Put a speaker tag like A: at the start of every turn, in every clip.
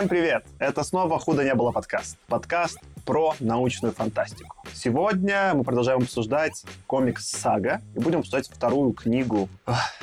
A: Всем привет! Это снова «Худо не было» подкаст. Подкаст про научную фантастику. Сегодня мы продолжаем обсуждать комикс «Сага» и будем обсуждать вторую книгу.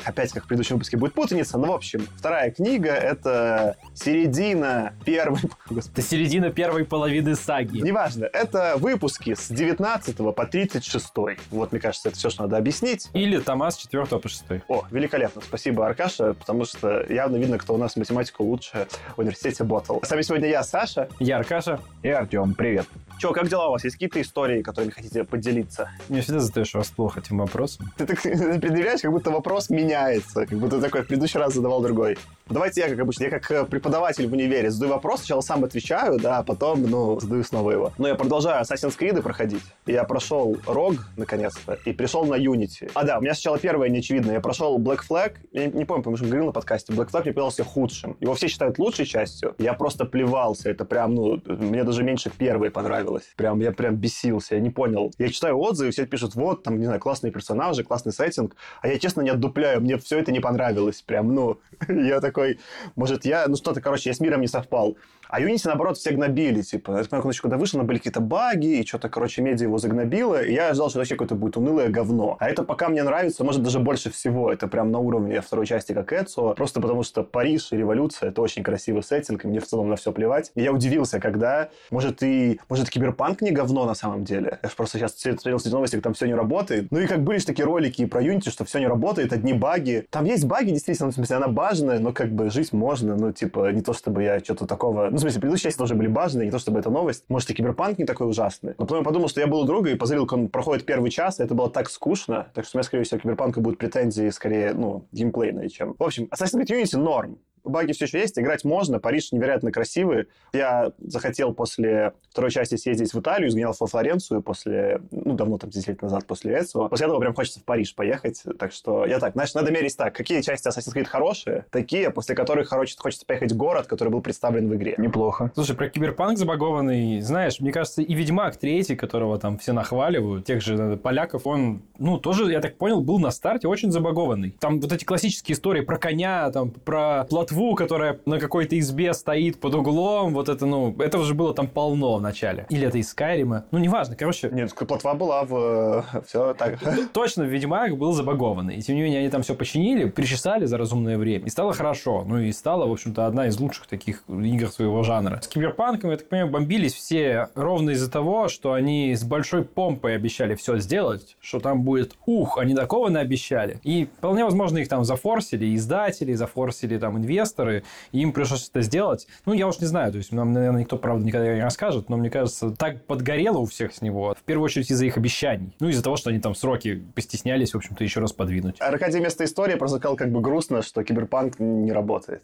A: Опять, как в предыдущем выпуске, будет путаница, но, в общем, вторая книга — это середина первой...
B: Это середина первой половины саги.
A: Неважно, это выпуски с 19 по 36. Вот, мне кажется, это все, что надо объяснить.
B: Или тома с 4 по 6.
A: О, великолепно. Спасибо, Аркаша, потому что явно видно, кто у нас математику лучше в университете Ботл. С вами сегодня я, Саша.
B: Я Аркаша.
C: И Артем. Привет.
A: Че, как дела у вас? Есть какие-то истории, которыми хотите поделиться?
B: Мне всегда задаешь вас плохо этим вопросом.
A: Ты так предъявляешь, как будто вопрос меняется. Как будто такой в предыдущий раз задавал другой. Давайте я, как обычно, я как э, преподаватель в универе задаю вопрос, сначала сам отвечаю, да, а потом, ну, задаю снова его. Но я продолжаю Assassin's Creed проходить. Я прошел ROG, наконец-то, и пришел на Unity. А, да, у меня сначала первое неочевидное. Я прошел Black Flag, я не, не помню, потому что говорил на подкасте, Black Flag мне показался худшим. Его все считают лучшей частью. Я просто плевался. Это прям, ну, мне даже меньше первой понравилось. Прям, я прям бесился, я не понял. Я читаю отзывы, все пишут, вот, там, не знаю, классные персонажи, классный сеттинг, а я, честно, не отдупляю, мне все это не понравилось. Прям, ну, я такой, может, я, ну что-то, короче, я с миром не совпал. А Unity, наоборот, все гнобили, типа. Я помню, когда, когда вышел, были какие-то баги, и что-то, короче, медиа его загнобило, и я ожидал, что вообще какое-то будет унылое говно. А это пока мне нравится, может, даже больше всего. Это прям на уровне второй части, как Эцио, просто потому что Париж и революция — это очень красивый сеттинг, и мне в целом на все плевать. И я удивился, когда, может, и, может, Киберпанк не говно на самом деле. Я же просто сейчас смотрел эти новости, там все не работает. Ну и как были же такие ролики про Unity, что все не работает, одни баги. Там есть баги, действительно, в смысле, она бажная, но как бы жить можно, ну, типа, не то чтобы я что-то такого... Ну, в смысле, предыдущие части тоже были бажные, не то чтобы это новость. Может, и Киберпанк не такой ужасный. Но потом я подумал, что я был у друга и позырил, как он проходит первый час, и это было так скучно, так что у меня, скорее всего, Киберпанка будут претензии скорее, ну, геймплейные, чем... В общем, Assassin's Creed Unity норм баги все еще есть, играть можно, Париж невероятно красивый. Я захотел после второй части съездить в Италию, сгонял во Флоренцию после, ну, давно, там, 10 лет назад после этого. После этого прям хочется в Париж поехать, так что я так, значит, надо мерить так, какие части Assassin's Creed хорошие, такие, после которых хочется, хочется поехать в город, который был представлен в игре.
C: Неплохо.
B: Слушай, про Киберпанк забагованный, знаешь, мне кажется, и Ведьмак третий, которого там все нахваливают, тех же э, поляков, он, ну, тоже, я так понял, был на старте очень забагованный. Там вот эти классические истории про коня, там, про плотву, плотву, которая на какой-то избе стоит под углом, вот это, ну, этого же было там полно в начале. Или это из Скайрима. Ну, неважно, короче.
A: Нет, плотва была в... Э, все так.
B: Точно, Ведьмак был забагованный. И тем не менее, они там все починили, причесали за разумное время. И стало хорошо. Ну, и стала, в общем-то, одна из лучших таких игр своего жанра. С Киберпанком, я так понимаю, бомбились все ровно из-за того, что они с большой помпой обещали все сделать, что там будет ух, они такого наобещали. И вполне возможно, их там зафорсили издатели, зафорсили там инвесторы, инвесторы, и им пришлось это сделать. Ну, я уж не знаю, то есть нам, наверное, никто, правда, никогда не расскажет, но мне кажется, так подгорело у всех с него, в первую очередь из-за их обещаний. Ну, из-за того, что они там сроки постеснялись, в общем-то, еще раз подвинуть.
A: Аркадий вместо истории сказал как бы грустно, что киберпанк не работает.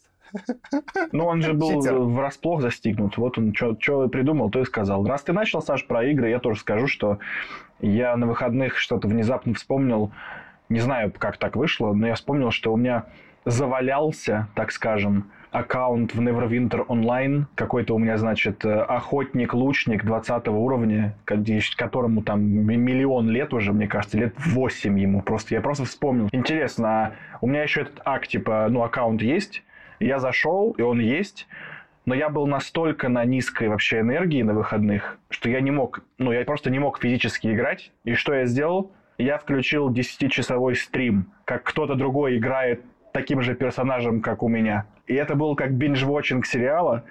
C: Ну, он же был Хитер. врасплох застигнут. Вот он что придумал, то и сказал. Раз ты начал, Саш, про игры, я тоже скажу, что я на выходных что-то внезапно вспомнил. Не знаю, как так вышло, но я вспомнил, что у меня завалялся, так скажем, аккаунт в Neverwinter Online. Какой-то у меня, значит, охотник-лучник 20 уровня, которому там миллион лет уже, мне кажется, лет 8 ему. Просто я просто вспомнил. Интересно, а у меня еще этот ак, типа, ну, аккаунт есть. Я зашел, и он есть. Но я был настолько на низкой вообще энергии на выходных, что я не мог, ну, я просто не мог физически играть. И что я сделал? Я включил 10-часовой стрим, как кто-то другой играет таким же персонажем, как у меня. И это был как биндж-вотчинг сериала,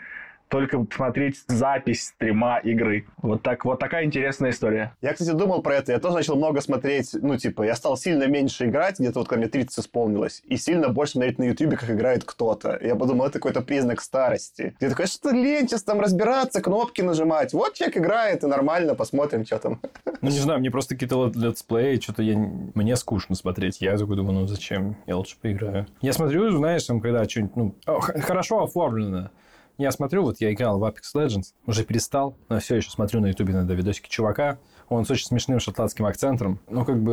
C: только смотреть запись стрима игры. Вот, так, вот такая интересная история.
A: Я, кстати, думал про это. Я тоже начал много смотреть. Ну, типа, я стал сильно меньше играть, где-то вот, когда мне 30 исполнилось, и сильно больше смотреть на Ютубе, как играет кто-то. Я подумал, это какой-то признак старости. Я такой, что лень сейчас там разбираться, кнопки нажимать. Вот человек играет, и нормально, посмотрим, что там.
B: Ну, не знаю, мне просто какие-то летсплеи, что-то я... мне скучно смотреть. Я такой думаю, ну зачем? Я лучше поиграю. Я смотрю, знаешь, там, когда что-нибудь, ну, хорошо оформлено. Я смотрю, вот я играл в Apex Legends, уже перестал, но все еще смотрю на ютубе иногда видосики чувака. Он с очень смешным шотландским акцентом. Ну, как бы,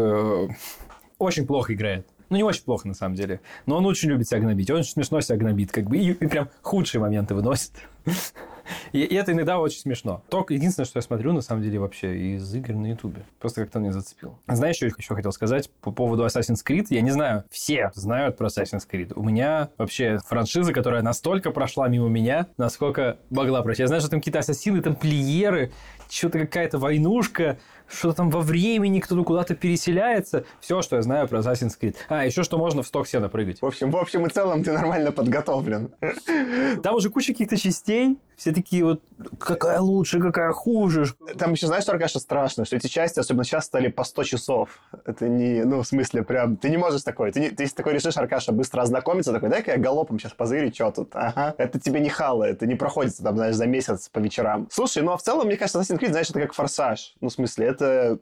B: э, очень плохо играет. Ну, не очень плохо, на самом деле. Но он очень любит себя гнобить. Он очень смешно себя гнобит, как бы. И, и прям худшие моменты выносит. И, и это иногда очень смешно. Только единственное, что я смотрю, на самом деле, вообще из игр на Ютубе. Просто как-то мне зацепил. Знаешь, что я еще хотел сказать по поводу Assassin's Creed? Я не знаю, все знают про Assassin's Creed. У меня вообще франшиза, которая настолько прошла мимо меня, насколько могла пройти. Я знаю, что там какие-то ассасины, тамплиеры, что-то какая-то войнушка, что-то там во времени кто-то куда-то переселяется. Все, что я знаю про Assassin's Creed. А, еще что можно в сток сена прыгать.
A: В общем, в общем и целом ты нормально подготовлен.
B: Там уже куча каких-то частей. Все такие вот, какая лучше, какая хуже.
A: Там еще, знаешь, что, конечно, страшно, что эти части, особенно сейчас, стали по 100 часов. Это не, ну, в смысле, прям, ты не можешь такой. Ты, не, ты если такой решишь, Аркаша, быстро ознакомиться, такой, дай-ка я галопом сейчас позырить, что тут. Ага. Это тебе не хало, это не проходится там, знаешь, за месяц по вечерам. Слушай, ну, а в целом, мне кажется, Assassin's Creed, знаешь, это как форсаж. Ну, в смысле, это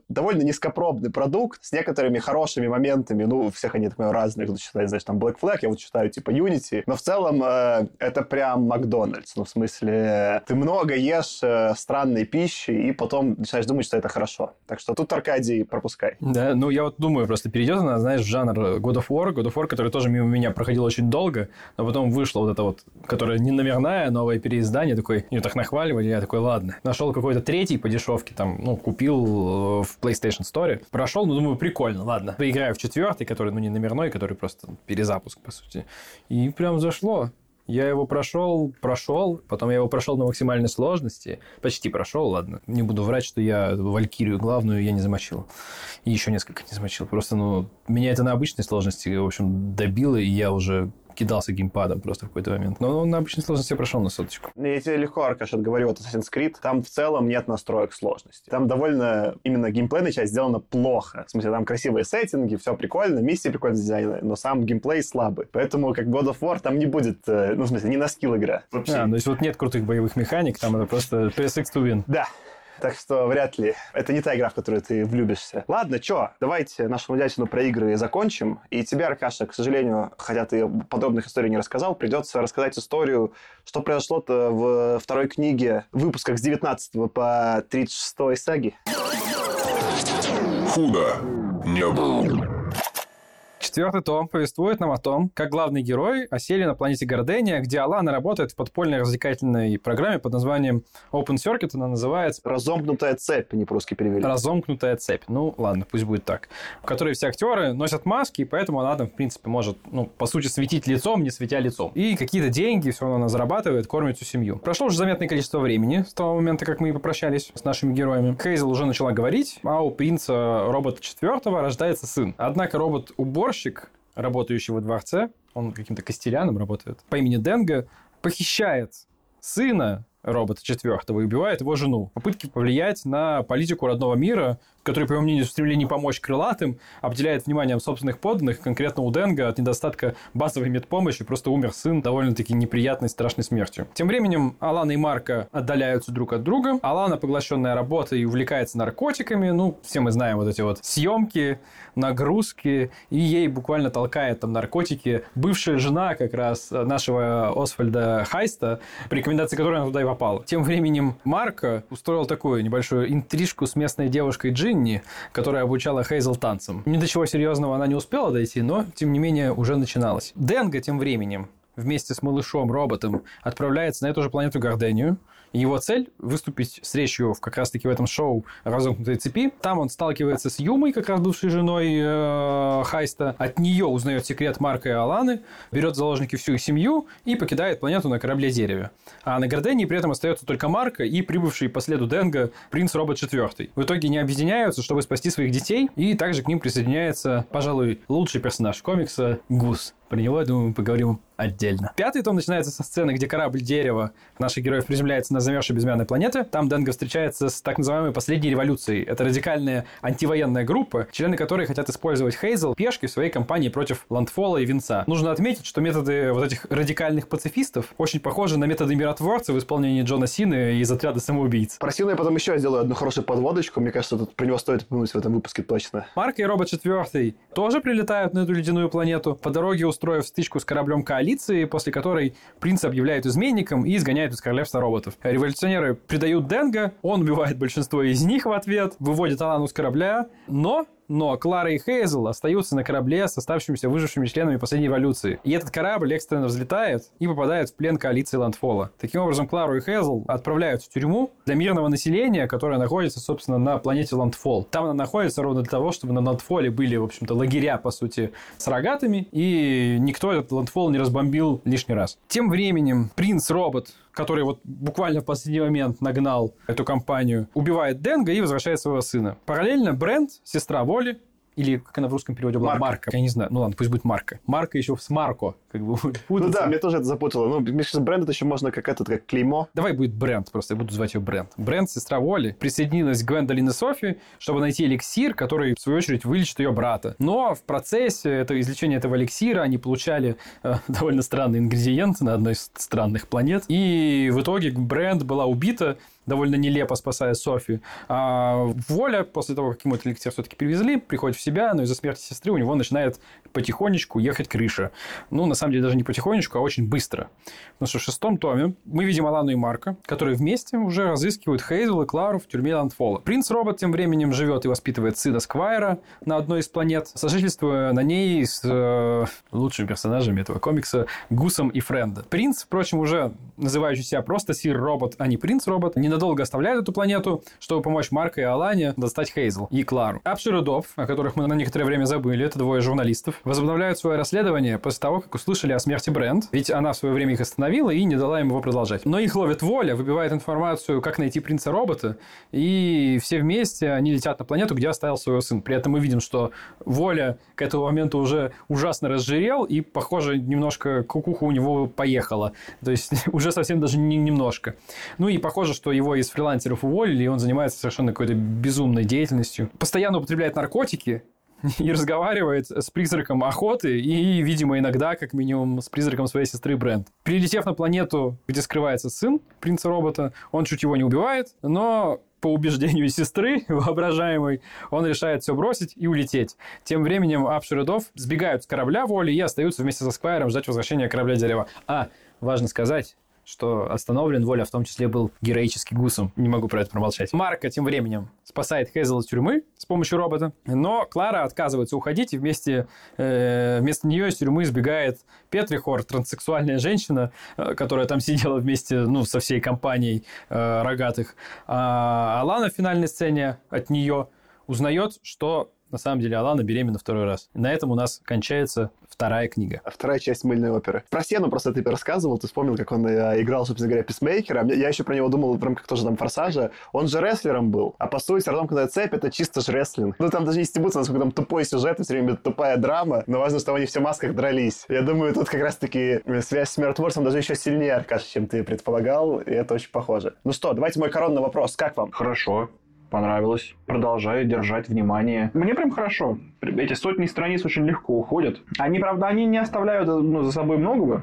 A: довольно низкопробный продукт с некоторыми хорошими моментами. Ну, всех они, так понимаю, разные. Кто читает, знаешь, там Black Flag, я вот читаю, типа, Unity. Но в целом э, это прям Макдональдс. Ну, в смысле, ты много ешь э, странной пищи и потом начинаешь думать, что это хорошо. Так что тут, Аркадий, пропускай.
B: Да, ну, я вот думаю, просто перейдет она, знаешь, жанр God of War. God of War, который тоже мимо меня проходил очень долго, но потом вышло вот это вот, которое не номерная, новое переиздание, такой, ее так нахваливали, я такой, ладно. Нашел какой-то третий по дешевке, там, ну, купил э, в PlayStation Store. Прошел, ну, думаю, прикольно, ладно. Поиграю в четвертый, который, ну, не номерной, который просто перезапуск, по сути. И прям зашло. Я его прошел, прошел, потом я его прошел на максимальной сложности. Почти прошел, ладно. Не буду врать, что я Валькирию главную я не замочил. И еще несколько не замочил. Просто, ну, меня это на обычной сложности, в общем, добило, и я уже кидался геймпадом просто в какой-то момент. Но он на обычной сложности прошел на соточку.
A: Я тебе легко, Аркаш, отговорю от Assassin's Creed. Там в целом нет настроек сложности. Там довольно именно геймплейная часть сделана плохо. В смысле, там красивые сеттинги, все прикольно, миссии прикольно дизайны, но сам геймплей слабый. Поэтому как God of War там не будет, э, ну, в смысле, не на скилл игра.
B: Вообще. А, то есть вот нет крутых боевых механик, там это просто PSX to win.
A: Да, так что вряд ли. Это не та игра, в которую ты влюбишься. Ладно, что, давайте нашу нудятину про игры закончим. И тебе, Аркаша, к сожалению, хотя ты подробных историй не рассказал, придется рассказать историю, что произошло-то в второй книге, выпусках с 19 по 36 саги.
D: Худо не было.
B: Четвертый том повествует нам о том, как главный герой осели на планете Гордения, где Алана работает в подпольной развлекательной программе под названием Open Circuit, она называется...
A: Разомкнутая цепь, не по-русски перевели.
B: Разомкнутая цепь. Ну, ладно, пусть будет так. В которой все актеры носят маски, и поэтому она там, в принципе, может, ну, по сути, светить лицом, не светя лицом. И какие-то деньги все равно она зарабатывает, кормит всю семью. Прошло уже заметное количество времени с того момента, как мы попрощались с нашими героями. Хейзел уже начала говорить, а у принца робота четвертого рождается сын. Однако робот-уборщик уборщик, работающий во дворце, он каким-то костеляном работает, по имени Денга, похищает сына робота четвертого и убивает его жену. Попытки повлиять на политику родного мира который, по его мнению, в стремлении помочь крылатым, обделяет вниманием собственных подданных, конкретно у Денга, от недостатка базовой медпомощи, просто умер сын довольно-таки неприятной, страшной смертью. Тем временем Алана и Марка отдаляются друг от друга. Алана, поглощенная работой, увлекается наркотиками. Ну, все мы знаем вот эти вот съемки, нагрузки, и ей буквально толкает там наркотики. Бывшая жена как раз нашего Освальда Хайста, по рекомендации которой она туда и попала. Тем временем Марка устроил такую небольшую интрижку с местной девушкой Джин, Джинни, которая обучала Хейзел танцам. Ни до чего серьезного она не успела дойти, но, тем не менее, уже начиналось. Денга тем временем вместе с малышом-роботом отправляется на эту же планету Гордению – его цель – выступить с речью в, как раз-таки в этом шоу «Разомкнутой цепи». Там он сталкивается с Юмой, как раз бывшей женой э, Хайста. От нее узнает секрет Марка и Аланы, берет в заложники всю их семью и покидает планету на корабле-дереве. А на Гордении при этом остается только Марка и прибывший по следу Денга принц Робот IV. В итоге они объединяются, чтобы спасти своих детей, и также к ним присоединяется, пожалуй, лучший персонаж комикса – Гус. Про него, я думаю, мы поговорим отдельно. Пятый том начинается со сцены, где корабль дерева наших героев приземляется на замерзшей безымянной планете. Там Денга встречается с так называемой последней революцией. Это радикальная антивоенная группа, члены которой хотят использовать Хейзел пешки в своей кампании против Ландфола и Винца. Нужно отметить, что методы вот этих радикальных пацифистов очень похожи на методы миротворца в исполнении Джона Сины из отряда самоубийц.
A: Про Сину я потом еще сделаю одну хорошую подводочку. Мне кажется, тут про него стоит упомянуть в этом выпуске точно.
B: Марк и Робот 4 тоже прилетают на эту ледяную планету. По дороге устроив стычку с кораблем коалиции, после которой принца объявляют изменником и изгоняют из королевства роботов. Революционеры предают Денга, он убивает большинство из них в ответ, выводит Алану с корабля, но но Клара и Хейзел остаются на корабле с оставшимися выжившими членами последней эволюции. И этот корабль экстренно взлетает и попадает в плен коалиции Ландфола. Таким образом, Клару и Хейзел отправляют в тюрьму для мирного населения, которое находится, собственно, на планете Ландфол. Там она находится ровно для того, чтобы на Ландфоле были, в общем-то, лагеря, по сути, с рогатыми, и никто этот Ландфол не разбомбил лишний раз. Тем временем принц-робот который вот буквально в последний момент нагнал эту компанию, убивает Денга и возвращает своего сына. Параллельно Брент, сестра Воли, или как она в русском переводе была?
A: Марка.
B: Марка. Я не знаю. Ну ладно, пусть будет Марка. Марка еще с Марко. Как бы
A: Ну да, мне тоже это запутало. Ну, мне кажется, бренд это еще можно как этот, как клеймо.
B: Давай будет бренд просто, я буду звать ее бренд. Бренд, сестра Воли, присоединилась к Гвендолин и Софи, чтобы найти эликсир, который, в свою очередь, вылечит ее брата. Но в процессе этого излечения этого эликсира они получали э, довольно странный ингредиент на одной из странных планет. И в итоге бренд была убита довольно нелепо спасая Софи. А Воля, после того, как ему этот эликсир все-таки привезли, приходит в себя, но из-за смерти сестры у него начинает потихонечку ехать крыша. Ну, на самом деле, даже не потихонечку, а очень быстро. Потому что в шестом томе мы видим Алану и Марка, которые вместе уже разыскивают Хейзел и Клару в тюрьме Ландфола. Принц-робот тем временем живет и воспитывает сына Сквайра на одной из планет, сожительствуя на ней с э, лучшими персонажами этого комикса Гусом и Френда. Принц, впрочем, уже называющий себя просто Сир-робот, а не Принц-робот, не ненадолго оставляют эту планету, чтобы помочь Марко и Алане достать Хейзл и Клару. Апшир и Дов, о которых мы на некоторое время забыли, это двое журналистов, возобновляют свое расследование после того, как услышали о смерти Брент, ведь она в свое время их остановила и не дала им его продолжать. Но их ловит воля, выбивает информацию, как найти принца-робота, и все вместе они летят на планету, где оставил своего сын. При этом мы видим, что воля к этому моменту уже ужасно разжирел, и, похоже, немножко кукуха у него поехала. То есть уже совсем даже не немножко. Ну и похоже, что его из фрилансеров уволили, и он занимается совершенно какой-то безумной деятельностью. Постоянно употребляет наркотики, и разговаривает с призраком охоты и, видимо, иногда, как минимум, с призраком своей сестры Брент. Прилетев на планету, где скрывается сын принца-робота, он чуть его не убивает, но по убеждению сестры, воображаемой, он решает все бросить и улететь. Тем временем Апшир и Дов сбегают с корабля воли и остаются вместе со Сквайром ждать возвращения корабля дерева. А, важно сказать, что остановлен. Воля в том числе был героически гусом. Не могу про это промолчать. Марка тем временем спасает Хейзел из тюрьмы с помощью робота. Но Клара отказывается уходить, и вместе, э, вместо нее из тюрьмы сбегает Петрихор, транссексуальная женщина, э, которая там сидела вместе ну, со всей компанией э, рогатых. А Алана в финальной сцене от нее узнает, что на самом деле Алана беременна второй раз. И на этом у нас кончается вторая книга.
A: А вторая часть мыльной оперы. Про Сену просто ты рассказывал, ты вспомнил, как он э, играл, собственно говоря, писмейкера. Я еще про него думал в рамках тоже там форсажа. Он же рестлером был. А по сути, родомкнутая цепь — это чисто же рестлинг. Ну, там даже не стебутся, насколько там тупой сюжет, все время тупая драма. Но важно, что они все в масках дрались. Я думаю, тут как раз-таки связь с миротворцем даже еще сильнее, Аркаш, чем ты предполагал. И это очень похоже. Ну что, давайте мой коронный вопрос. Как вам?
C: Хорошо понравилось. Продолжаю держать внимание. Мне прям хорошо. Эти сотни страниц очень легко уходят. Они, правда, они не оставляют ну, за собой многого.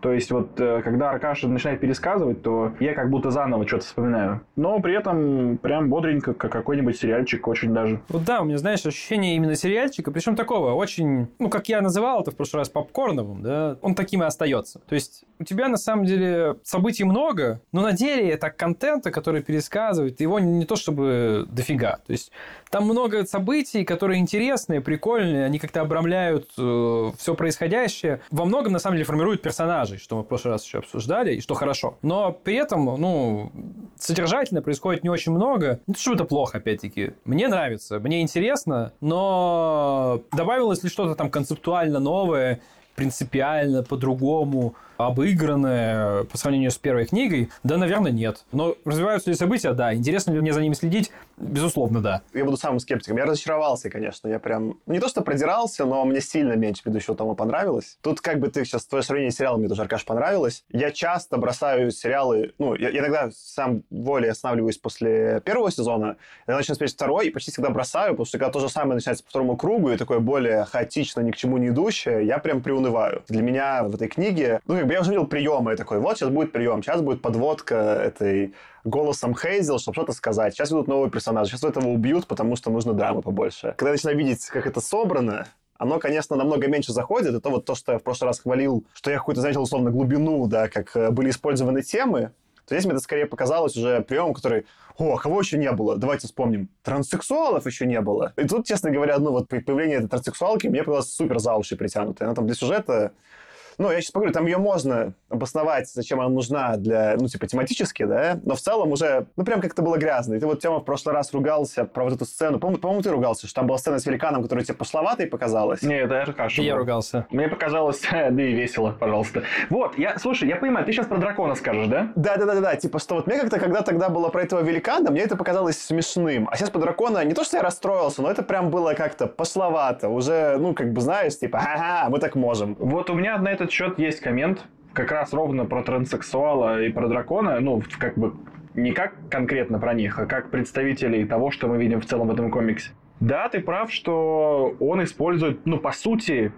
C: То есть вот э, когда Аркаша начинает пересказывать, то я как будто заново что-то вспоминаю. Но при этом прям бодренько, как какой-нибудь сериальчик очень даже.
B: Вот да, у меня, знаешь, ощущение именно сериальчика, причем такого очень, ну, как я называл это в прошлый раз, попкорновым, да, он таким и остается. То есть у тебя на самом деле событий много, но на деле это контента, который пересказывает, его не то чтобы дофига. То есть там много событий, которые интересные, прикольные, они как-то обрамляют э, все происходящее. Во многом, на самом деле, формируют персонажей, что мы в прошлый раз еще обсуждали, и что хорошо. Но при этом, ну, содержательно происходит не очень много. Не то, что это плохо, опять-таки. Мне нравится, мне интересно, но добавилось ли что-то там концептуально новое, принципиально по-другому обыгранное по сравнению с первой книгой? Да, наверное, нет. Но развиваются ли события? Да. Интересно ли мне за ними следить? Безусловно, да.
A: Я буду самым скептиком. Я разочаровался, конечно. Я прям... Не то, что продирался, но мне сильно меньше предыдущего тома понравилось. Тут как бы ты сейчас... Твое сравнение с сериалом мне тоже, Аркаш, понравилось. Я часто бросаю сериалы... Ну, я, я иногда сам волей останавливаюсь после первого сезона. Я начинаю смотреть второй и почти всегда бросаю, потому что когда то же самое начинается по второму кругу и такое более хаотично, ни к чему не идущее, я прям приунываю. Для меня в этой книге... Ну, как бы я уже видел приемы. Такой, вот сейчас будет прием, сейчас будет подводка этой голосом Хейзел, чтобы что-то сказать. Сейчас идут новые персонажи, сейчас этого убьют, потому что нужно драмы побольше. Когда я начинаю видеть, как это собрано, оно, конечно, намного меньше заходит. Это вот то, что я в прошлый раз хвалил, что я какую-то заметил, условно, глубину, да, как э, были использованы темы, то здесь мне это скорее показалось уже приемом, который, о, а кого еще не было? Давайте вспомним. Транссексуалов еще не было. И тут, честно говоря, ну вот появление этой транссексуалки мне показалось супер за уши притянутой. Она там для сюжета ну, я сейчас поговорю, там ее можно обосновать, зачем она нужна для, ну, типа, тематически, да, но в целом уже, ну, прям как-то было грязно. И ты вот, Тёма, в прошлый раз ругался про вот эту сцену. По-моему, по ты ругался, что там была сцена с великаном, которая тебе пошловатой показалась.
C: Не, это я каша.
B: Я ругался.
C: Мне показалось, да и весело, пожалуйста. Вот, я, слушай, я понимаю, ты сейчас про дракона скажешь, да?
A: Да-да-да-да, типа, что вот мне как-то, когда тогда было про этого великана, мне это показалось смешным. А сейчас по дракона, не то, что я расстроился, но это прям было как-то пошловато. Уже, ну, как бы, знаешь, типа, ага, мы так можем.
C: Вот у меня на этот счет есть коммент как раз ровно про транссексуала и про дракона, ну, как бы не как конкретно про них, а как представителей того, что мы видим в целом в этом комиксе. Да, ты прав, что он использует, ну, по сути,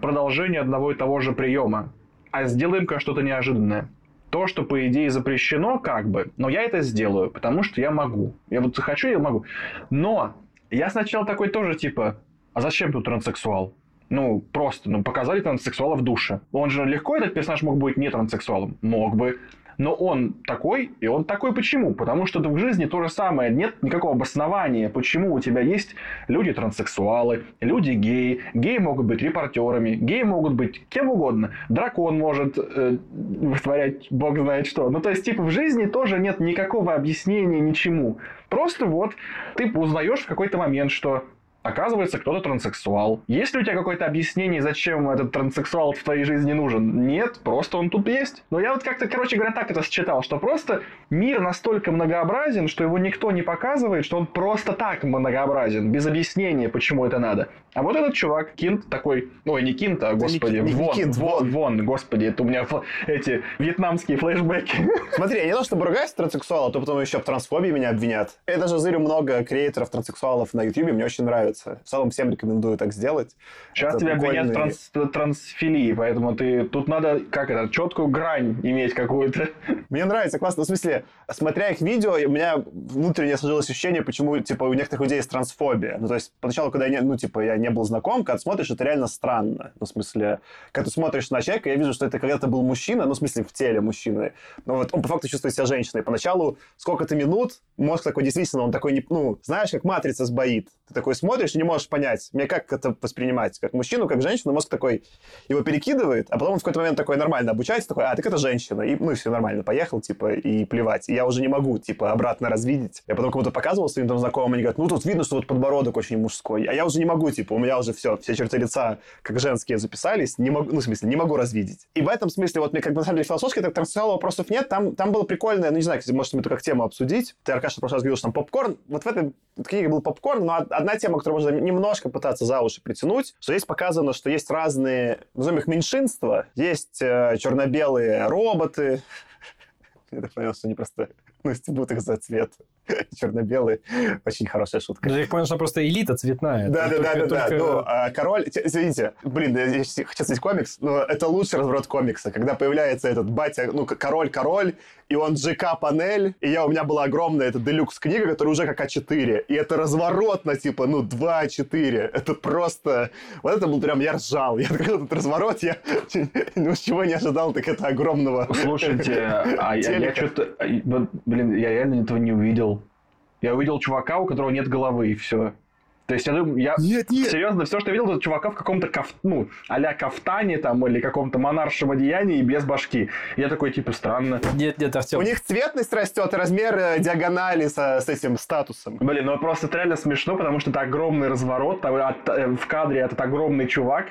C: продолжение одного и того же приема. А сделаем-ка что-то неожиданное. То, что, по идее, запрещено, как бы, но я это сделаю, потому что я могу. Я вот захочу, я могу. Но я сначала такой тоже, типа, а зачем тут транссексуал? Ну, просто, ну, показали транссексуала в душе. Он же легко, этот персонаж мог быть не транссексуалом. Мог бы. Но он такой, и он такой почему? Потому что в жизни то же самое. Нет никакого обоснования, почему у тебя есть люди-транссексуалы, люди геи. Геи могут быть репортерами, геи могут быть кем угодно. Дракон может э, вытворять бог знает что. Ну, то есть, типа, в жизни тоже нет никакого объяснения ничему. Просто вот ты узнаешь в какой-то момент, что Оказывается, кто-то транссексуал. Есть ли у тебя какое-то объяснение, зачем этот транссексуал в твоей жизни нужен? Нет, просто он тут есть. Но я вот как-то, короче говоря, так это считал, что просто мир настолько многообразен, что его никто не показывает, что он просто так многообразен, без объяснения, почему это надо. А вот этот чувак, Кинт такой, ой, не Кинт, а господи, не, не, вон, Кинт, вон, вон, господи, это у меня эти вьетнамские флешбеки.
A: Смотри, я не то чтобы ругаюсь транссексуала, то потом еще в трансфобии меня обвинят. Я даже зырю много креаторов транссексуалов на YouTube, мне очень нравится нравится. В целом всем рекомендую так сделать.
C: Сейчас это тебя прикольный... обвинят транс трансфилии, поэтому ты тут надо, как это, четкую грань иметь какую-то.
A: Мне нравится, классно. В смысле, смотря их видео, у меня внутренне сложилось ощущение, почему, типа, у некоторых людей есть трансфобия. Ну, то есть, поначалу, когда я не, ну, типа, я не был знаком, когда смотришь, это реально странно. Ну, в смысле, когда ты смотришь на человека, я вижу, что это когда-то был мужчина, ну, в смысле, в теле мужчины. Но вот он по факту чувствует себя женщиной. Поначалу сколько-то минут, мозг такой, действительно, он такой, не, ну, знаешь, как матрица сбоит. Ты такой смотришь и не можешь понять, мне как это воспринимать, как мужчину, как женщину, мозг такой его перекидывает, а потом он в какой-то момент такой нормально обучается, такой, а, так это женщина, и, ну, и все нормально, поехал, типа, и плевать. И я уже не могу, типа, обратно развидеть. Я потом кому-то показывал своим там знакомым, они говорят, ну, тут видно, что вот подбородок очень мужской, а я уже не могу, типа, у меня уже все, все черты лица как женские записались, не могу, ну, в смысле, не могу развидеть. И в этом смысле, вот мне как бы на самом деле философски так транссексуала вопросов нет, там, там было прикольное, ну, не знаю, может, мы это как тему обсудить. Ты, Аркаша, в прошлый раз говорил, что там попкорн, вот в этой книге был попкорн, но одна тема, которую можно немножко пытаться за уши притянуть, что здесь показано, что есть разные, назовем их меньшинства, есть э, черно-белые роботы, я так понял, что они просто ну, стебут их за цвет. Черно-белый. Очень хорошая шутка.
B: Я понял, что просто элита цветная.
A: Да, да, да, да, Ну, а король... Извините, блин, я хочу сказать комикс, но это лучший разворот комикса, когда появляется этот батя, ну, король-король, и он ЖК-панель, и я, у меня была огромная эта делюкс-книга, которая уже как А4, и это разворот на, типа, ну, 2 А4. Это просто... Вот это был прям... Я ржал. Я открыл этот разворот, я ну, чего не ожидал, так это огромного
C: Слушайте, а я, я что-то... Блин, я реально этого не увидел. Я увидел чувака, у которого нет головы, и все. То есть я думаю, я нет, нет. серьезно, все, что я видел, это чувака в каком-то каф... ну, а-ля кафтане там или каком-то монаршем одеянии и без башки. Я такой, типа, странно.
B: Нет, нет, Артем.
A: У них цветность растет, размер э, диагонали со, с этим статусом.
C: Блин, ну просто это реально смешно, потому что это огромный разворот, там, от, э, в кадре этот огромный чувак,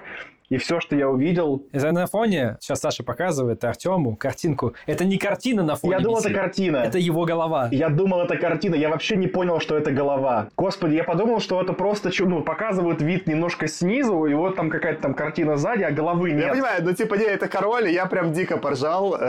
C: и все, что я увидел...
B: Это на фоне, сейчас Саша показывает Артему картинку. Это не картина на фоне
C: Я думал, висит. это картина.
B: Это его голова.
C: Я думал, это картина. Я вообще не понял, что это голова. Господи, я подумал, что это просто ну, показывают вид немножко снизу, и вот там какая-то там картина сзади, а головы нет.
A: Я понимаю, ну типа, не, это король, и я прям дико поржал.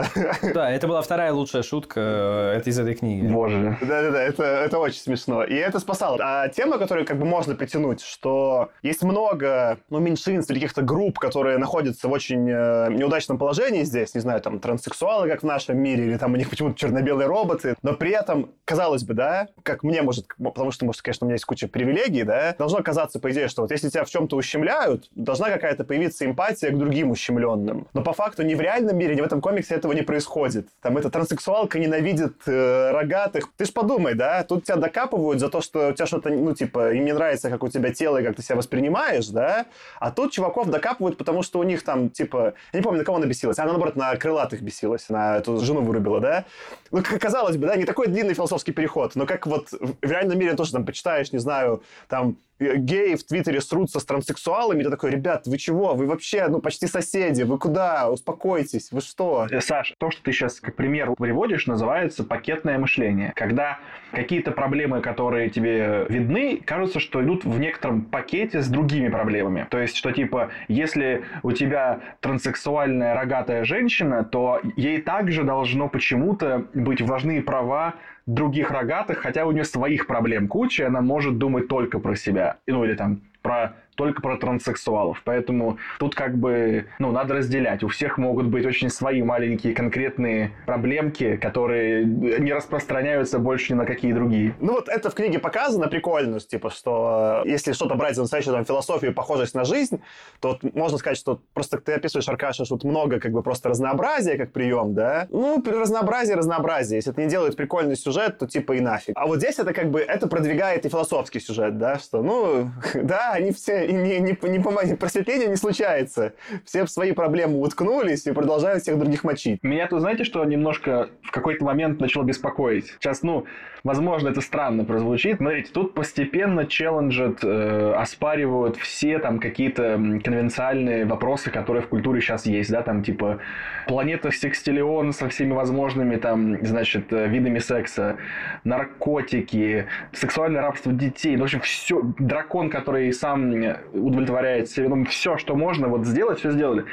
B: Да, это была вторая лучшая шутка э, это из этой книги.
C: Боже.
A: Да-да-да, это, это очень смешно. И это спасало. А тема, которую как бы можно притянуть, что есть много, ну, меньшинств, каких-то групп, групп, которые находятся в очень э, неудачном положении здесь, не знаю, там, транссексуалы, как в нашем мире, или там у них почему-то черно-белые роботы, но при этом, казалось бы, да, как мне может, потому что, может, конечно, у меня есть куча привилегий, да, должно казаться, по идее, что вот если тебя в чем-то ущемляют, должна какая-то появиться эмпатия к другим ущемленным. Но по факту ни в реальном мире, ни в этом комиксе этого не происходит. Там эта транссексуалка ненавидит э, рогатых. Ты ж подумай, да, тут тебя докапывают за то, что у тебя что-то, ну, типа, им не нравится, как у тебя тело и как ты себя воспринимаешь, да, а тут чуваков докапывают, потому что у них там, типа, я не помню, на кого она бесилась, она, наоборот, на крылатых бесилась, на эту жену вырубила, да. Ну, казалось бы, да, не такой длинный философский переход, но как вот в реальном мире тоже там почитаешь, не знаю, там геи в Твиттере срутся с транссексуалами, ты такой, ребят, вы чего? Вы вообще, ну, почти соседи, вы куда? Успокойтесь, вы что?
C: Э, Саш, то, что ты сейчас как пример приводишь, называется пакетное мышление. Когда какие-то проблемы, которые тебе видны, кажутся, что идут в некотором пакете с другими проблемами. То есть, что типа, если у тебя транссексуальная рогатая женщина, то ей также должно почему-то быть важны права других рогатых, хотя у нее своих проблем куча, она может думать только про себя. Ну, или там про только про транссексуалов. Поэтому тут как бы, ну, надо разделять. У всех могут быть очень свои маленькие конкретные проблемки, которые не распространяются больше ни на какие другие.
A: Ну вот это в книге показано прикольно, типа, что э, если что-то брать за настоящую там, философию, похожесть на жизнь, то вот можно сказать, что просто ты описываешь, Аркаша, что тут много как бы просто разнообразия как прием, да? Ну, разнообразие, разнообразие. Если это не делает прикольный сюжет, то типа и нафиг. А вот здесь это как бы, это продвигает и философский сюжет, да, что, ну, да, они все не, не, не, просветление не случается. Все в свои проблемы уткнулись и продолжают всех других мочить.
C: Меня тут, знаете, что немножко в какой-то момент начало беспокоить? Сейчас, ну, возможно, это странно прозвучит. Смотрите, тут постепенно челленджат, э, оспаривают все там какие-то конвенциальные вопросы, которые в культуре сейчас есть, да, там типа планета Секстиллион со всеми возможными там, значит, э, видами секса, наркотики, сексуальное рабство детей, ну, в общем, все, дракон, который сам удовлетворяет себе, ну, все, что можно вот сделать, все сделали.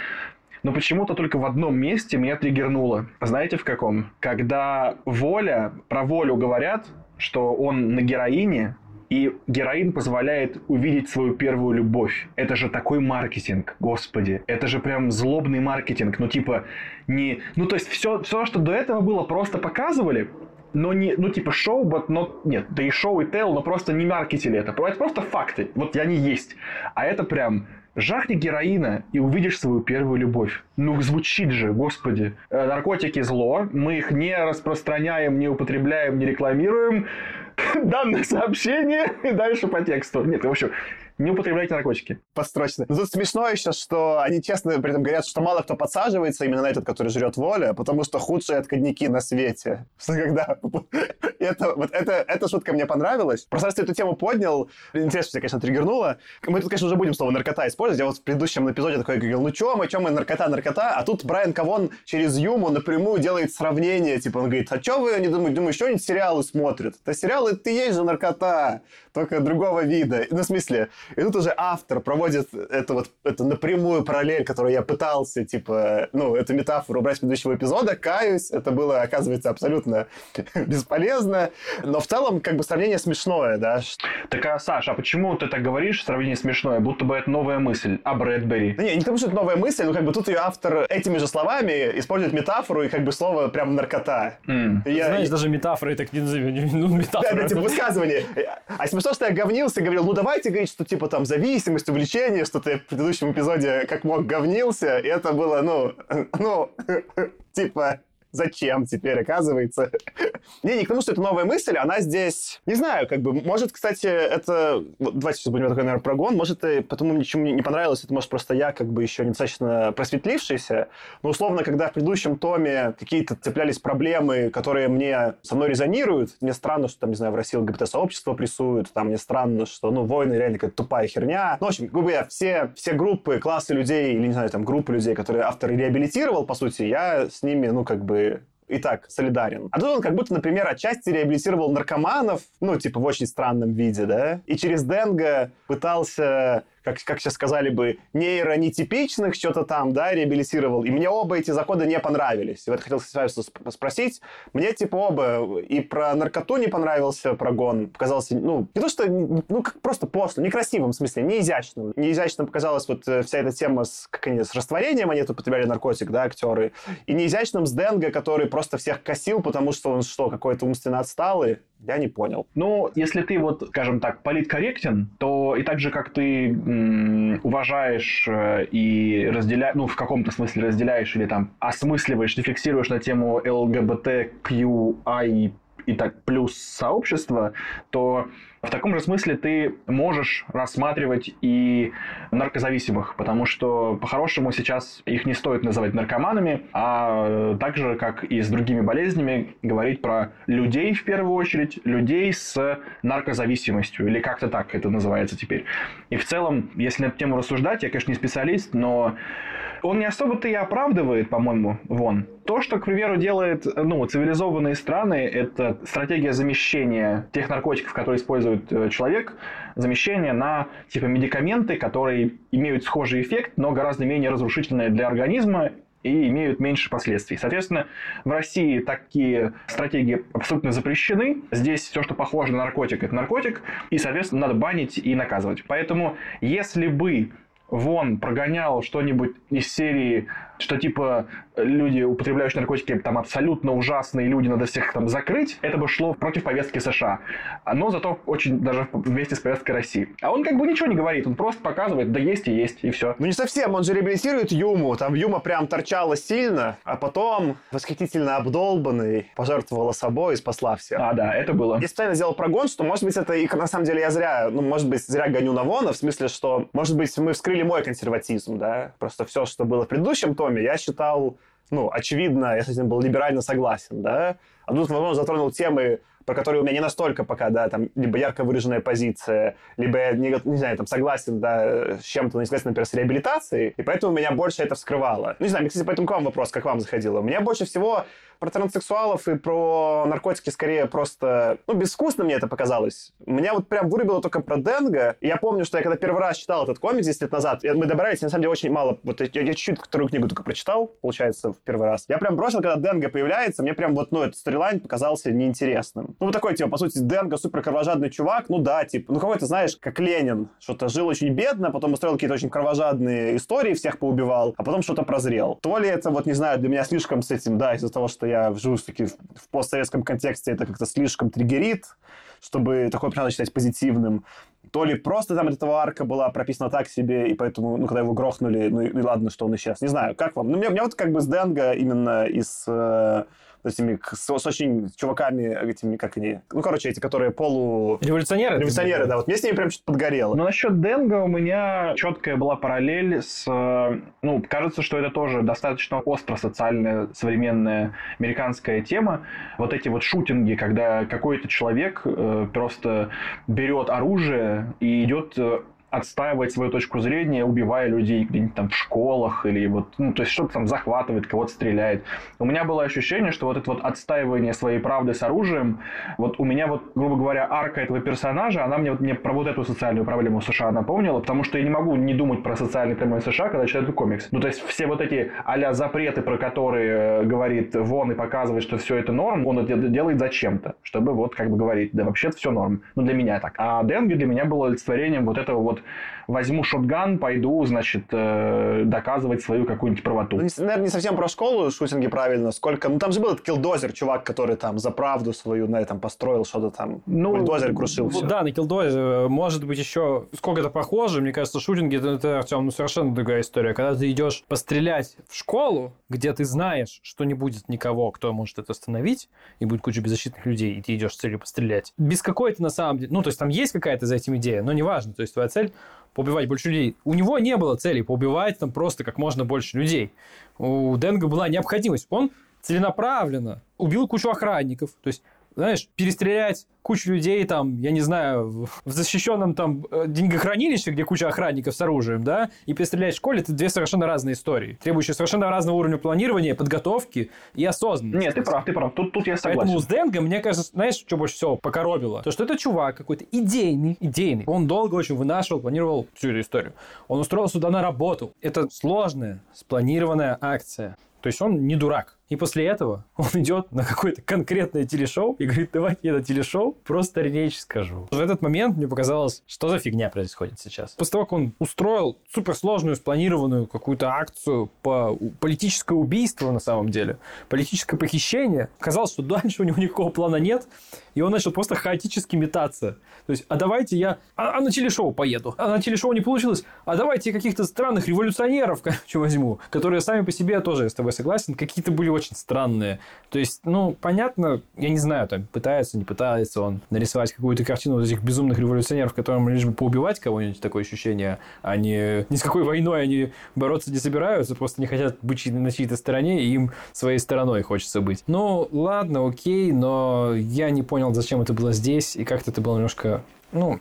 C: Но почему-то только в одном месте меня триггернуло. Знаете в каком? Когда воля, про волю говорят, что он на героине, и героин позволяет увидеть свою первую любовь. Это же такой маркетинг, господи. Это же прям злобный маркетинг. Ну, типа, не... Ну, то есть, все, все, что до этого было, просто показывали, но не, ну, типа, шоу, but not... Нет, да и шоу, и тел, но просто не маркетили это. Это просто факты. Вот они есть. А это прям Жахни героина и увидишь свою первую любовь. Ну, звучит же, господи. Э, наркотики зло, мы их не распространяем, не употребляем, не рекламируем. Данное сообщение и дальше по тексту. Нет, в общем, не употребляйте наркотики.
A: Построчно. Но тут смешно еще, что они честно при этом говорят, что мало кто подсаживается именно на этот, который жрет воля, потому что худшие отходники на свете. Когда... это, вот это, эта шутка мне понравилась. Просто ты эту тему поднял, интересно, тебя, конечно, триггернуло. Мы тут, конечно, уже будем слово наркота использовать. Я вот в предыдущем эпизоде такой говорил, ну что мы, что мы, наркота, наркота. А тут Брайан Кавон через юму напрямую делает сравнение. Типа он говорит, а что вы не думаете, думаю, что они сериалы смотрят? Да сериалы, ты есть же наркота, только другого вида. Ну, в смысле, и тут уже автор проводит это вот это напрямую параллель, которую я пытался, типа, ну, эту метафору убрать с предыдущего эпизода, каюсь, это было, оказывается, абсолютно бесполезно, но в целом, как бы, сравнение смешное, да.
C: Так, а, Саша, а почему ты так говоришь, сравнение смешное, будто бы это новая мысль о Брэдбери?
A: Да не, не потому, что это новая мысль, но как бы тут ее автор этими же словами использует метафору и как бы слово прям наркота.
B: Mm. Я, Знаешь, даже метафоры так не назовем, ну, метафора.
A: Да, да, типа высказывание. А смешно, что я говнился, говорил, ну давайте говорить, что типа там зависимость, увлечение, что ты в предыдущем эпизоде как мог говнился, и это было, ну, ну, типа, зачем теперь, оказывается. Не, не к тому, что это новая мысль, она здесь, не знаю, как бы, может, кстати, это, давайте сейчас будем такой, наверное, прогон, может, и потому ничему не понравилось, это, может, просто я, как бы, еще недостаточно просветлившийся, но, условно, когда в предыдущем томе какие-то цеплялись проблемы, которые мне со мной резонируют, мне странно, что, там, не знаю, в России ЛГБТ-сообщество прессуют, там, мне странно, что, ну, войны реально какая-то тупая херня. Ну, в общем, грубо говоря, все, все группы, классы людей, или, не знаю, там, группы людей, которые автор реабилитировал, по сути, я с ними, ну, как бы, и так солидарен. А тут он как будто, например, отчасти реабилитировал наркоманов, ну, типа, в очень странном виде, да, и через Денга пытался как, как сейчас сказали бы, нейронетипичных что-то там, да, реабилитировал. И мне оба эти заходы не понравились. И вот хотел спросить. Мне типа оба и про наркоту не понравился прогон. Показался, ну, не то что, ну, как просто постно, некрасивым в смысле, не изящным. Не изящным показалась вот э, вся эта тема с, как они, с растворением, они употребляли наркотик, да, актеры. И не изящным с Денго, который просто всех косил, потому что он что, какой-то умственно отсталый. Я не понял.
C: Ну, если ты вот, скажем так, политкорректен, то и так же, как ты м- уважаешь э, и разделяешь, ну, в каком-то смысле разделяешь или там осмысливаешь, рефлексируешь на тему ЛГБТQI и так плюс сообщества, то в таком же смысле ты можешь рассматривать и наркозависимых, потому что по-хорошему сейчас их не стоит называть наркоманами, а так же, как и с другими болезнями, говорить про людей в первую очередь, людей с наркозависимостью, или как-то так это называется теперь. И в целом, если на эту тему рассуждать, я, конечно, не специалист, но он не особо-то и оправдывает, по-моему, вон. То, что, к примеру, делает ну, цивилизованные страны, это стратегия замещения тех наркотиков, которые использует э, человек, замещение на типа медикаменты, которые имеют схожий эффект, но гораздо менее разрушительные для организма и имеют меньше последствий. Соответственно, в России такие стратегии абсолютно запрещены. Здесь все, что похоже на наркотик, это наркотик, и, соответственно, надо банить и наказывать. Поэтому, если бы Вон прогонял что-нибудь из серии что типа люди, употребляющие наркотики, там абсолютно ужасные люди, надо всех там закрыть, это бы шло против повестки США. Но зато очень даже вместе с повесткой России. А он как бы ничего не говорит, он просто показывает, да есть и есть, и все.
A: Ну не совсем, он же реабилитирует Юму, там Юма прям торчала сильно, а потом восхитительно обдолбанный пожертвовала собой и спасла всех.
C: А, да, это было.
A: Я специально сделал прогон, что, может быть, это и на самом деле я зря, ну, может быть, зря гоню на Вона, в смысле, что, может быть, мы вскрыли мой консерватизм, да, просто все, что было в предыдущем томе, я считал, ну, очевидно, я с этим был либерально согласен, да. А тут, возможно, затронул темы, про которые у меня не настолько пока, да, там, либо ярко выраженная позиция, либо я, не, не знаю, там, согласен, да, с чем-то, естественно, например, с реабилитацией, и поэтому меня больше это вскрывало. Ну, не знаю, кстати, поэтому к вам вопрос, как вам заходило. Мне больше всего про транссексуалов и про наркотики скорее просто... Ну, безвкусно мне это показалось. Меня вот прям вырубило только про Денга. Я помню, что я когда первый раз читал этот комикс 10 лет назад, мы добрались, на самом деле, очень мало. Вот я, я чуть-чуть вторую книгу только прочитал, получается, в первый раз. Я прям бросил, когда Денга появляется, мне прям вот, ну, этот сторилайн показался неинтересным. Ну, вот такой, типа, по сути, Денга супер кровожадный чувак, ну да, типа, ну какой-то, знаешь, как Ленин, что-то жил очень бедно, потом устроил какие-то очень кровожадные истории, всех поубивал, а потом что-то прозрел. То ли это, вот, не знаю, для меня слишком с этим, да, из-за того, что я живу таки в постсоветском контексте это как-то слишком триггерит, чтобы такой персонаж считать позитивным. То ли просто там этого арка была прописана так себе, и поэтому, ну, когда его грохнули, ну и, и ладно, что он исчез. Не знаю, как вам? Ну, мне, мне вот как бы с Денга именно из э, этими, с, с очень чуваками, этими, как они, ну, короче, эти, которые полу...
B: Революционеры?
A: Революционеры, да, вот мне с ними прям что-то подгорело.
C: Но насчет Денга у меня четкая была параллель с, ну, кажется, что это тоже достаточно остро социальная современная американская тема. Вот эти вот шутинги, когда какой-то человек э, просто берет оружие и идет э, отстаивать свою точку зрения, убивая людей где-нибудь там в школах или вот, ну, то есть что-то там захватывает, кого-то стреляет. У меня было ощущение, что вот это вот отстаивание своей правды с оружием, вот у меня вот, грубо говоря, арка этого персонажа, она мне, вот, мне про вот эту социальную проблему США напомнила, потому что я не могу не думать про социальные проблемы США, когда читаю комикс. Ну, то есть все вот эти а запреты, про которые э, говорит Вон и показывает, что все это норм, он это делает зачем-то, чтобы вот как бы говорить, да вообще-то все норм. Ну, для меня так. А Денги для меня было олицетворением вот этого вот возьму шотган, пойду, значит, э, доказывать свою какую-нибудь правоту. Ну,
A: наверное, не совсем про школу шутинги правильно, сколько... Ну, там же был этот килдозер, чувак, который там за правду свою на этом построил что-то там. Ну, Бульдозер крушил все.
B: Да, на килдозер. Может быть, еще сколько-то похоже. Мне кажется, шутинги, это, это Артем, ну, совершенно другая история. Когда ты идешь пострелять в школу, где ты знаешь, что не будет никого, кто может это остановить, и будет куча беззащитных людей, и ты идешь с целью пострелять. Без какой-то, на самом деле... Ну, то есть там есть какая-то за этим идея, но неважно. То есть твоя цель поубивать больше людей. У него не было цели поубивать там просто как можно больше людей. У Денга была необходимость. Он целенаправленно убил кучу охранников. То есть знаешь, перестрелять кучу людей там, я не знаю, в защищенном там э, деньгохранилище, где куча охранников с оружием, да, и перестрелять в школе, это две совершенно разные истории, требующие совершенно разного уровня планирования, подготовки и осознанности.
C: Нет, ты прав, ты прав, тут, тут я согласен.
B: Поэтому с Денго, мне кажется, знаешь, что больше всего покоробило? То, что это чувак какой-то идейный, идейный. Он долго очень вынашивал, планировал всю эту историю. Он устроился сюда на работу. Это сложная, спланированная акция. То есть он не дурак. И после этого он идет на какое-то конкретное телешоу и говорит, давайте я на телешоу просто речь скажу. В этот момент мне показалось, что за фигня происходит сейчас. После того, как он устроил суперсложную, спланированную какую-то акцию по политическое убийство на самом деле, политическое похищение, казалось, что дальше у него никакого плана нет, и он начал просто хаотически метаться. То есть, а давайте я а, а на телешоу поеду. А на телешоу не получилось. А давайте каких-то странных революционеров, короче, возьму, которые сами по себе тоже, я с тобой согласен, какие-то были очень странные. То есть, ну, понятно, я не знаю, там, пытается, не пытается он нарисовать какую-то картину вот этих безумных революционеров, которым лишь бы поубивать кого-нибудь, такое ощущение, а не ни с какой войной они бороться не собираются, просто не хотят быть на чьей-то стороне, и им своей стороной хочется быть. Ну, ладно, окей, но я не понял, зачем это было здесь, и как-то это было немножко, ну,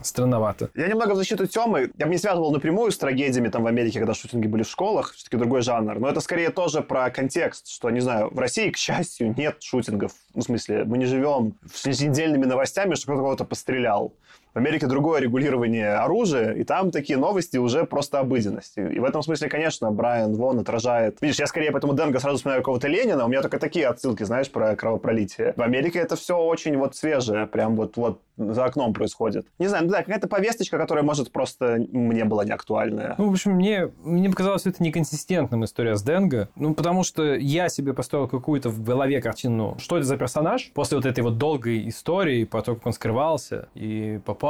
B: странновато.
A: Я немного в защиту Темы. Я бы не связывал напрямую с трагедиями там в Америке, когда шутинги были в школах. Все-таки другой жанр. Но это скорее тоже про контекст, что, не знаю, в России, к счастью, нет шутингов. Ну, в смысле, мы не живем с недельными новостями, что кто-то кого-то пострелял. В Америке другое регулирование оружия, и там такие новости уже просто обыденность. И в этом смысле, конечно, Брайан Вон отражает... Видишь, я скорее поэтому Денга сразу вспоминаю какого-то Ленина, у меня только такие отсылки, знаешь, про кровопролитие. В Америке это все очень вот свежее, прям вот, вот за окном происходит. Не знаю, ну да, какая-то повесточка, которая, может, просто мне была не актуальная.
B: Ну, в общем, мне, мне показалось это неконсистентным история с Денго. Ну, потому что я себе построил какую-то в голове картину, что это за персонаж. После вот этой вот долгой истории, по тому, как он скрывался и попал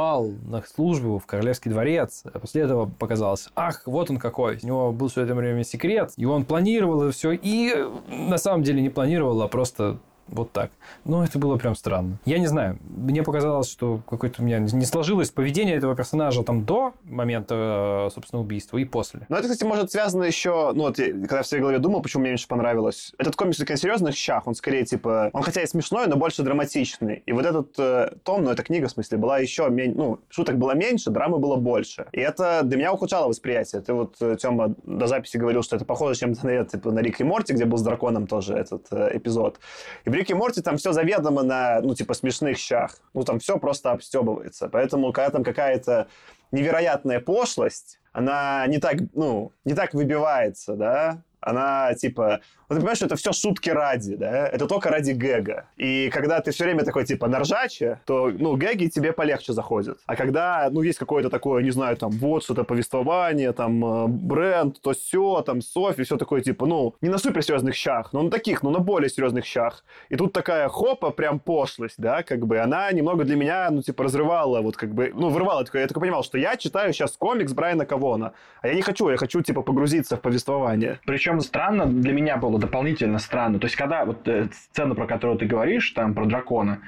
B: на службу в Королевский дворец, а после этого показалось, ах, вот он какой. У него был все это время секрет, и он планировал все, и на самом деле не планировал, а просто вот так. Но это было прям странно. Я не знаю. Мне показалось, что какое-то у меня не сложилось поведение этого персонажа там до момента, э, собственно, убийства и после.
A: Ну, это, кстати, может связано еще... Ну, вот, когда я в своей голове думал, почему мне меньше понравилось. Этот комикс на серьезных щах, он скорее, типа... Он хотя и смешной, но больше драматичный. И вот этот э, том, ну, эта книга, в смысле, была еще меньше... Ну, шуток было меньше, драмы было больше. И это для меня ухудшало восприятие. Ты вот, э, Тёма, до записи говорил, что это похоже чем-то на, типа, на Рик и Морти, где был с драконом тоже этот э, эпизод. И в Рике и Морти там все заведомо на, ну, типа, смешных щах. Ну, там все просто обстебывается. Поэтому, когда там какая-то невероятная пошлость, она не так, ну, не так выбивается, да, она типа... Ну, ты понимаешь, что это все шутки ради, да? Это только ради гэга. И когда ты все время такой, типа, на ржаче, то, ну, гэги тебе полегче заходят. А когда, ну, есть какое-то такое, не знаю, там, вот что-то повествование, там, э, бренд, то все, там, Софи, все такое, типа, ну, не на суперсерьезных щах, но на таких, ну, на более серьезных щах. И тут такая хопа, прям пошлость, да, как бы, она немного для меня, ну, типа, разрывала, вот, как бы, ну, вырывала, такое, я только понимал, что я читаю сейчас комикс Брайана Кавона, а я не хочу, я хочу, типа, погрузиться в повествование.
C: Причем причем странно, для меня было дополнительно странно. То есть, когда вот э, сцена, про которую ты говоришь, там, про дракона,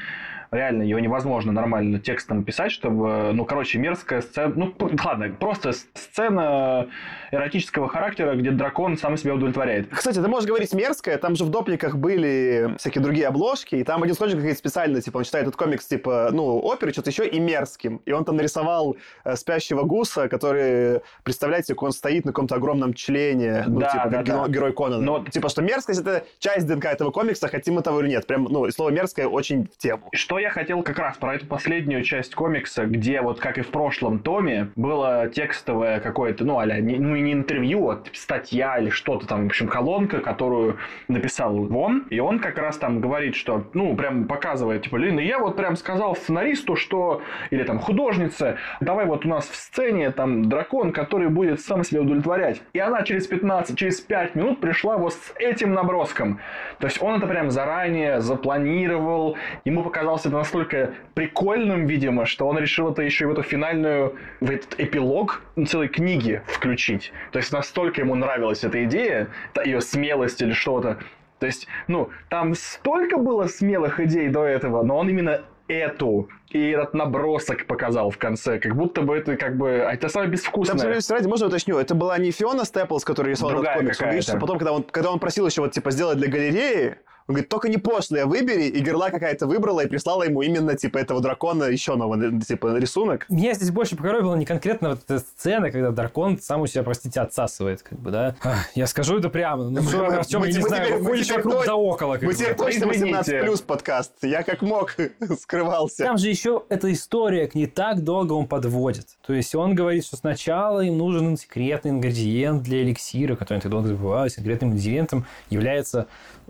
C: реально ее невозможно нормально текстом писать, чтобы, ну, короче, мерзкая сцена, ну, ладно, просто сцена эротического характера, где дракон сам себя удовлетворяет.
A: Кстати, ты можешь говорить мерзкая, там же в допликах были всякие другие обложки, и там один художник говорит специально, типа, он читает этот комикс, типа, ну, оперы, что-то еще и мерзким. И он там нарисовал э, спящего гуса, который, представляете, как он стоит на каком-то огромном члене, ну, да, типа, да, как да. герой Конана. Но... Типа, что мерзкость — это часть ДНК этого комикса, хотим мы того или нет. Прям, ну, слово мерзкое очень в тему.
C: Что я хотел как раз про эту последнюю часть комикса, где вот как и в прошлом томе было текстовое какое-то, ну, аля, не, ну, не интервью, а статья или что-то там, в общем, колонка, которую написал Вон, и он как раз там говорит, что, ну, прям показывает, типа, Лина, я вот прям сказал сценаристу, что, или там художнице, давай вот у нас в сцене там дракон, который будет сам себя удовлетворять. И она через 15, через 5 минут пришла вот с этим наброском. То есть он это прям заранее запланировал, ему показался это настолько прикольным, видимо, что он решил это еще и в эту финальную, в этот эпилог целой книги включить. То есть настолько ему нравилась эта идея, ее смелость или что-то. То есть, ну, там столько было смелых идей до этого, но он именно эту и этот набросок показал в конце, как будто бы это как бы... А это самое безвкусное.
A: Там, ради, можно уточню, это была не Фиона Степлс, которая рисовала этот комикс. Он, видишь, потом, когда он, когда он просил еще вот, типа, сделать для галереи, Он говорит, только не пошлые выбери, и Герла какая-то выбрала и прислала ему именно, типа, этого дракона еще новый, типа, рисунок.
B: Меня здесь больше покоробило не конкретно вот эта сцена, когда дракон сам у себя, простите, отсасывает, как бы, да. Я скажу это прямо. Ну, что, Артем, я не знаю, ходишь вокруг да около.
A: Мы теперь точно 18 плюс подкаст. Я как мог скрывался.
B: Там же еще эта история к не так долго он подводит. То есть он говорит, что сначала им нужен секретный ингредиент для эликсира, который они так долго забывают. Секретным ингредиентом является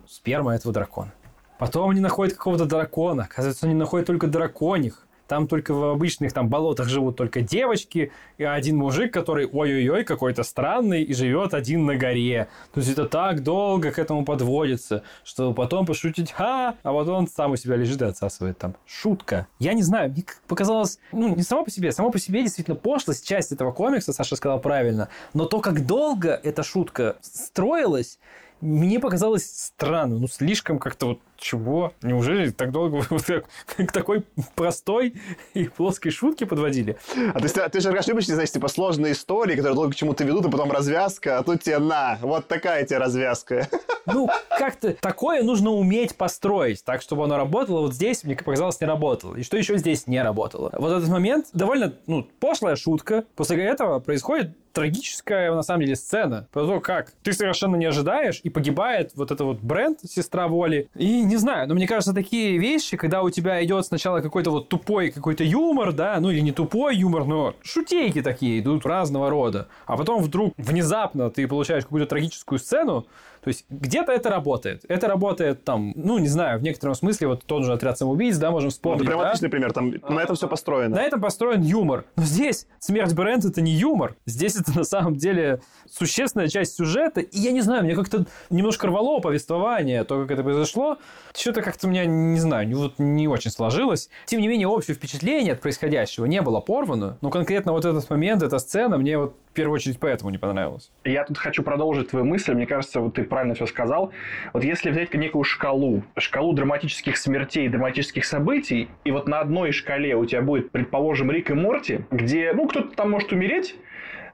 B: сперма этого дракона. Потом они находят какого-то дракона. Оказывается, они находят только драконих. Там только в обычных там болотах живут только девочки и один мужик, который ой-ой-ой какой-то странный и живет один на горе. То есть это так долго к этому подводится, что потом пошутить ха, а вот он сам у себя лежит и отсасывает там. Шутка. Я не знаю, мне показалось, ну не само по себе, само по себе действительно пошлость, часть этого комикса, Саша сказал правильно, но то, как долго эта шутка строилась, мне показалось странно, ну слишком как-то вот чего? Неужели так долго к такой простой и плоской шутке подводили?
A: А ты, ты же любишь, знаешь, типа сложные истории, которые долго к чему-то ведут, и потом развязка, а тут тебе на, вот такая тебе развязка.
B: Ну, как-то такое нужно уметь построить, так, чтобы оно работало. Вот здесь, мне показалось, не работало. И что еще здесь не работало? Вот этот момент довольно, ну, пошлая шутка. После этого происходит трагическая, на самом деле, сцена. Про то, как ты совершенно не ожидаешь, и погибает вот это вот бренд, сестра Воли. И не знаю, но мне кажется, такие вещи, когда у тебя идет сначала какой-то вот тупой какой-то юмор, да, ну или не тупой юмор, но шутейки такие идут разного рода, а потом вдруг внезапно ты получаешь какую-то трагическую сцену, то есть где-то это работает. Это работает там, ну, не знаю, в некотором смысле, вот тот же отряд самоубийц, да, можем вспомнить.
A: Ну, это прям
B: да?
A: отличный пример, там на этом все построено.
B: На этом построен юмор. Но здесь смерть Брент это не юмор. Здесь это на самом деле существенная часть сюжета. И я не знаю, мне как-то немножко рвало повествование, то, как это произошло. Что-то как-то у меня, не знаю, вот не очень сложилось. Тем не менее, общее впечатление от происходящего не было порвано. Но конкретно вот этот момент, эта сцена мне вот в первую очередь поэтому не понравилось.
C: Я тут хочу продолжить твою мысль. Мне кажется, вот ты правильно все сказал. Вот если взять некую шкалу, шкалу драматических смертей, драматических событий, и вот на одной шкале у тебя будет, предположим, Рик и Морти, где, ну, кто-то там может умереть,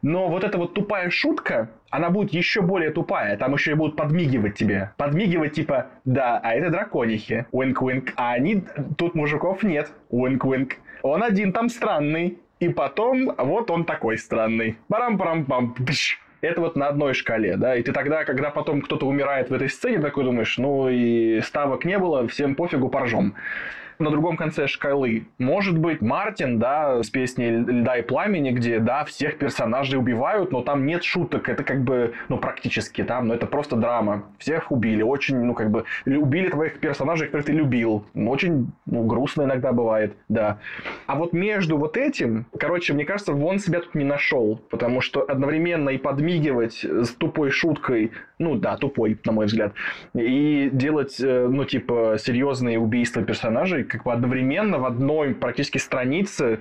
C: но вот эта вот тупая шутка, она будет еще более тупая. Там еще и будут подмигивать тебе. Подмигивать типа, да, а это драконихи. Уинк-уинк. А они... Тут мужиков нет. Уинк-уинк. Он один там странный. И потом вот он такой странный. Барам-парам-пам. Это вот на одной шкале, да, и ты тогда, когда потом кто-то умирает в этой сцене, такой думаешь, ну и ставок не было, всем пофигу, поржем на другом конце шкалы. Может быть, Мартин, да, с песней «Льда и пламени», где, да, всех персонажей убивают, но там нет шуток. Это как бы, ну, практически там, но это просто драма. Всех убили. Очень, ну, как бы, убили твоих персонажей, которых ты любил. Очень ну, грустно иногда бывает, да. А вот между вот этим, короче, мне кажется, вон себя тут не нашел. Потому что одновременно и подмигивать с тупой шуткой, ну, да, тупой, на мой взгляд, и делать, э, ну, типа, серьезные убийства персонажей, как бы одновременно в одной практически странице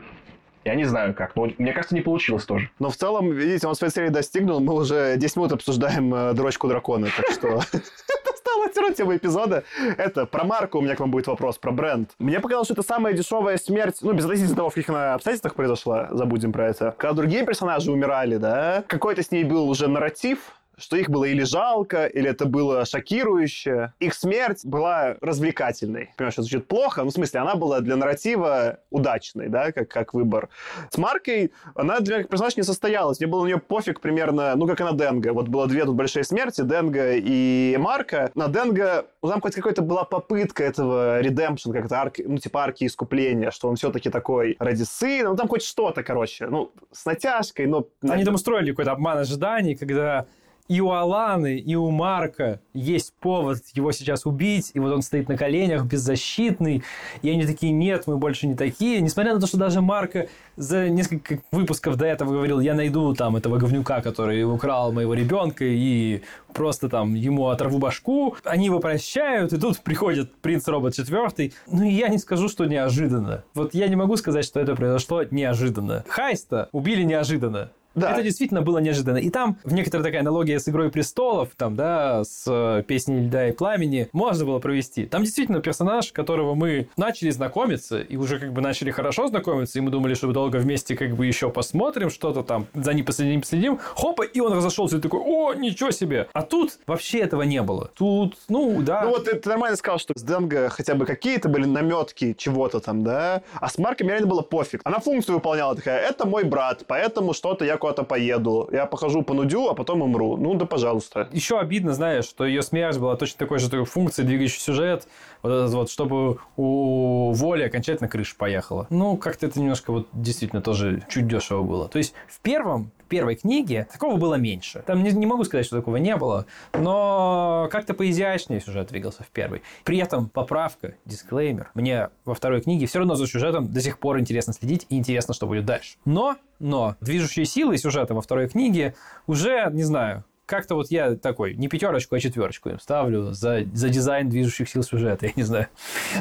C: я не знаю как, но мне кажется, не получилось тоже.
A: Но в целом, видите, он своей цели достигнул. Мы уже 10 минут обсуждаем э, дрочку дракона, так что это стало все тема эпизода. Это про марку у меня к вам будет вопрос, про бренд. Мне показалось, что это самая дешевая смерть, ну, без относительно того, в каких она обстоятельствах произошла, забудем про это. Когда другие персонажи умирали, да, какой-то с ней был уже нарратив, что их было или жалко, или это было шокирующе. Их смерть была развлекательной. Понимаешь, это звучит плохо, но в смысле, она была для нарратива удачной, да, как, как выбор. С Маркой она для меня как персонаж не состоялась. Мне было на нее пофиг примерно, ну, как и на Денга. Вот было две тут большие смерти, Денга и Марка. На Денга, ну, там хоть какая-то была попытка этого редемпшн, как-то арки, ну, типа арки искупления, что он все-таки такой ради сына. Ну, там хоть что-то, короче. Ну, с натяжкой, но...
B: Они там устроили какой-то обман ожиданий, когда и у Аланы, и у Марка есть повод его сейчас убить, и вот он стоит на коленях, беззащитный, и они такие, нет, мы больше не такие, несмотря на то, что даже Марка за несколько выпусков до этого говорил, я найду там этого говнюка, который украл моего ребенка, и просто там ему оторву башку, они его прощают, и тут приходит принц-робот четвертый, ну я не скажу, что неожиданно. Вот я не могу сказать, что это произошло неожиданно. Хайста убили неожиданно. Да. Это действительно было неожиданно. И там в некоторая такая аналогия с «Игрой престолов», там, да, с э, «Песней льда и пламени» можно было провести. Там действительно персонаж, которого мы начали знакомиться, и уже как бы начали хорошо знакомиться, и мы думали, что долго вместе как бы еще посмотрим что-то там, за ним последим, последим, хопа, и он разошелся и такой, о, ничего себе. А тут вообще этого не было. Тут, ну, да.
A: Ну вот ты нормально сказал, что с Денго хотя бы какие-то были наметки чего-то там, да, а с Марком реально было пофиг. Она функцию выполняла такая, это мой брат, поэтому что-то я куда-то поеду. Я похожу, понудю, а потом умру. Ну да, пожалуйста.
B: Еще обидно, знаешь, что ее смерть была точно такой же такой функцией, двигающий сюжет, вот вот, чтобы у Воли окончательно крыша поехала. Ну, как-то это немножко вот действительно тоже чуть дешево было. То есть в первом первой книге такого было меньше. Там не, не могу сказать, что такого не было, но как-то поизящнее сюжет двигался в первой. При этом поправка, дисклеймер. Мне во второй книге все равно за сюжетом до сих пор интересно следить и интересно, что будет дальше. Но, но движущие силы сюжета во второй книге уже, не знаю, как-то вот я такой, не пятерочку, а четверочку им ставлю за, за дизайн движущих сил сюжета. Я не знаю.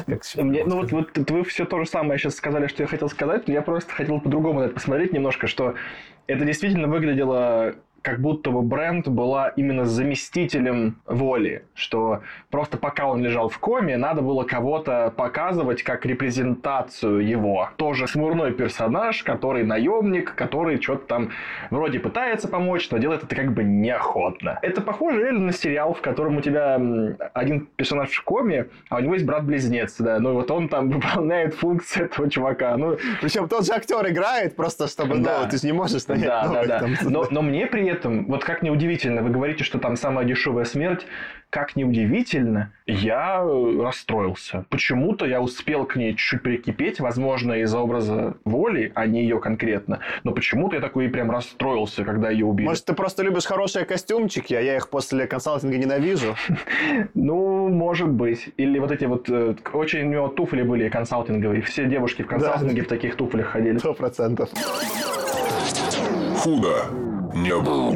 C: Как Мне, ну вот, вот вы все то же самое сейчас сказали, что я хотел сказать, но я просто хотел по-другому на это посмотреть немножко, что это действительно выглядело как будто бы бренд была именно заместителем воли, что просто пока он лежал в коме, надо было кого-то показывать как репрезентацию его. Тоже смурной персонаж, который наемник, который что-то там вроде пытается помочь, но делает это как бы неохотно. Это похоже реально на сериал, в котором у тебя один персонаж в коме, а у него есть брат-близнец, да, ну вот он там выполняет функцию этого чувака. Ну,
A: Причем тот же актер играет просто, чтобы, ну, да. ну, ты же не можешь стоять.
C: Да, да, да. Но, но мне при этом, вот как неудивительно, вы говорите, что там самая дешевая смерть, как неудивительно, я э, расстроился. Почему-то я успел к ней чуть-чуть прикипеть, возможно, из-за образа воли, а не ее конкретно. Но почему-то я такой прям расстроился, когда ее убили.
A: Может, ты просто любишь хорошие костюмчики, а я их после консалтинга ненавижу?
C: Ну, может быть. Или вот эти вот... Э, очень у него туфли были консалтинговые. Все девушки в консалтинге в таких туфлях ходили.
A: Сто процентов.
D: Худо не было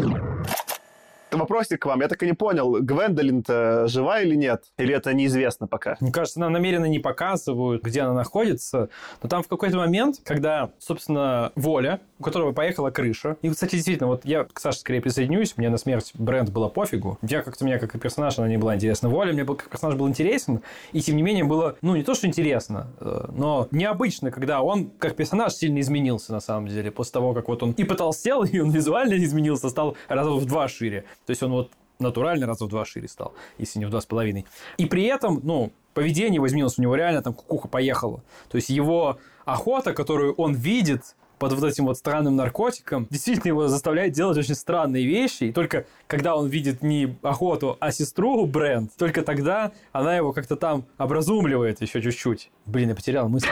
A: вопросик к вам. Я так и не понял, Гвендолин-то жива или нет? Или это неизвестно пока?
B: Мне кажется, нам намеренно не показывают, где она находится. Но там в какой-то момент, когда, собственно, Воля, у которого поехала крыша. И, кстати, действительно, вот я к Саше скорее присоединюсь. Мне на смерть бренд была пофигу. Я как-то, меня как и персонаж она не была интересна. Воля мне как персонаж был интересен. И, тем не менее, было, ну, не то, что интересно, э, но необычно, когда он как персонаж сильно изменился, на самом деле. После того, как вот он и потолстел, и он визуально изменился, стал раза в два шире. То есть он вот натурально раза в два шире стал, если не в два с половиной. И при этом, ну, поведение его изменилось, у него реально там кукуха поехала. То есть его охота, которую он видит, под вот этим вот странным наркотиком, действительно его заставляет делать очень странные вещи. И только когда он видит не охоту, а сестру Бренд, только тогда она его как-то там образумливает еще чуть-чуть. Блин, я потерял мысль.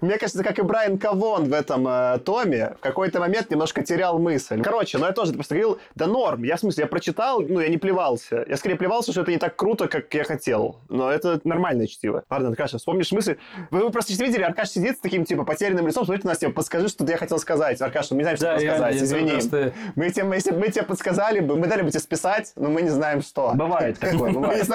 A: Мне кажется, как и Брайан Кавон в этом э, томе, в какой-то момент немножко терял мысль. Короче, ну я тоже просто говорил, да норм. Я в смысле, я прочитал, ну я не плевался. Я скорее плевался, что это не так круто, как я хотел. Но это нормальное чтиво. Ладно, Аркаша, вспомнишь мысль? Вы, просто видели, Аркаш сидит с таким, типа, потерянным лицом, смотрит на типа, подскажи, что я хотел сказать. Аркаш, мы не знаем, что да, сказать, извини. Просто... Мы, тебе, если бы мы тебе подсказали бы, мы дали бы тебе списать, но мы не знаем, что.
C: Бывает такое, бывает.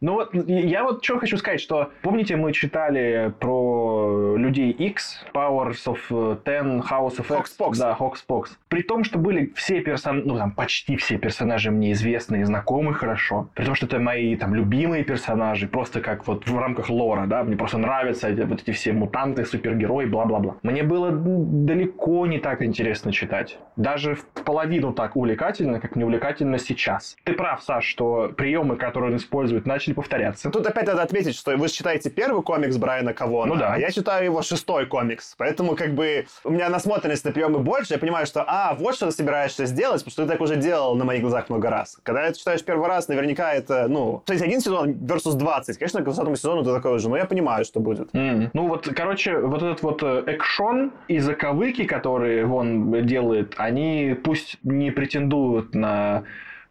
C: Ну вот, я вот что хочу сказать, что помните, мы читали про людей X, Powers of Ten, House of X?
A: Hoxpox.
C: Да, Hoxpox. При том, что были все персонажи, ну там почти все персонажи мне известны и знакомы хорошо. При том, что это мои там любимые персонажи, просто как вот в рамках лора, да, мне просто нравятся эти, вот эти все мутанты, супергерои, бла-бла-бла. Мне было далеко не так интересно читать. Даже в половину так увлекательно, как не увлекательно сейчас. Ты прав, Саш, что приемы, которые он использует, начали начали повторяться.
A: Тут опять надо отметить, что вы читаете первый комикс Брайана Кавона,
C: ну, да.
A: а я читаю его шестой комикс. Поэтому как бы у меня насмотренность на приемы больше, я понимаю, что а, вот что ты собираешься сделать, потому что ты так уже делал на моих глазах много раз. Когда это читаешь первый раз, наверняка это, ну, то есть один сезон versus 20. Конечно, к 20 сезону ты такой уже, но я понимаю, что будет.
C: Mm. Ну вот, короче, вот этот вот э, экшон и заковыки, которые он делает, они пусть не претендуют на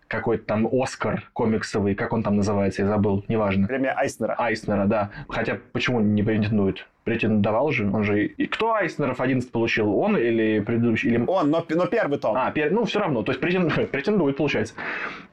C: какой-то там Оскар комиксовый, как он там называется, я забыл, неважно.
A: Премия Айснера.
C: Айснера, да. Хотя почему не претендует? претендовал же, он же... И кто Айснеров 11 получил, он или предыдущий? Или...
A: Он, но, но первый том.
C: А, пер... ну все равно, то есть претендует, претендует, получается.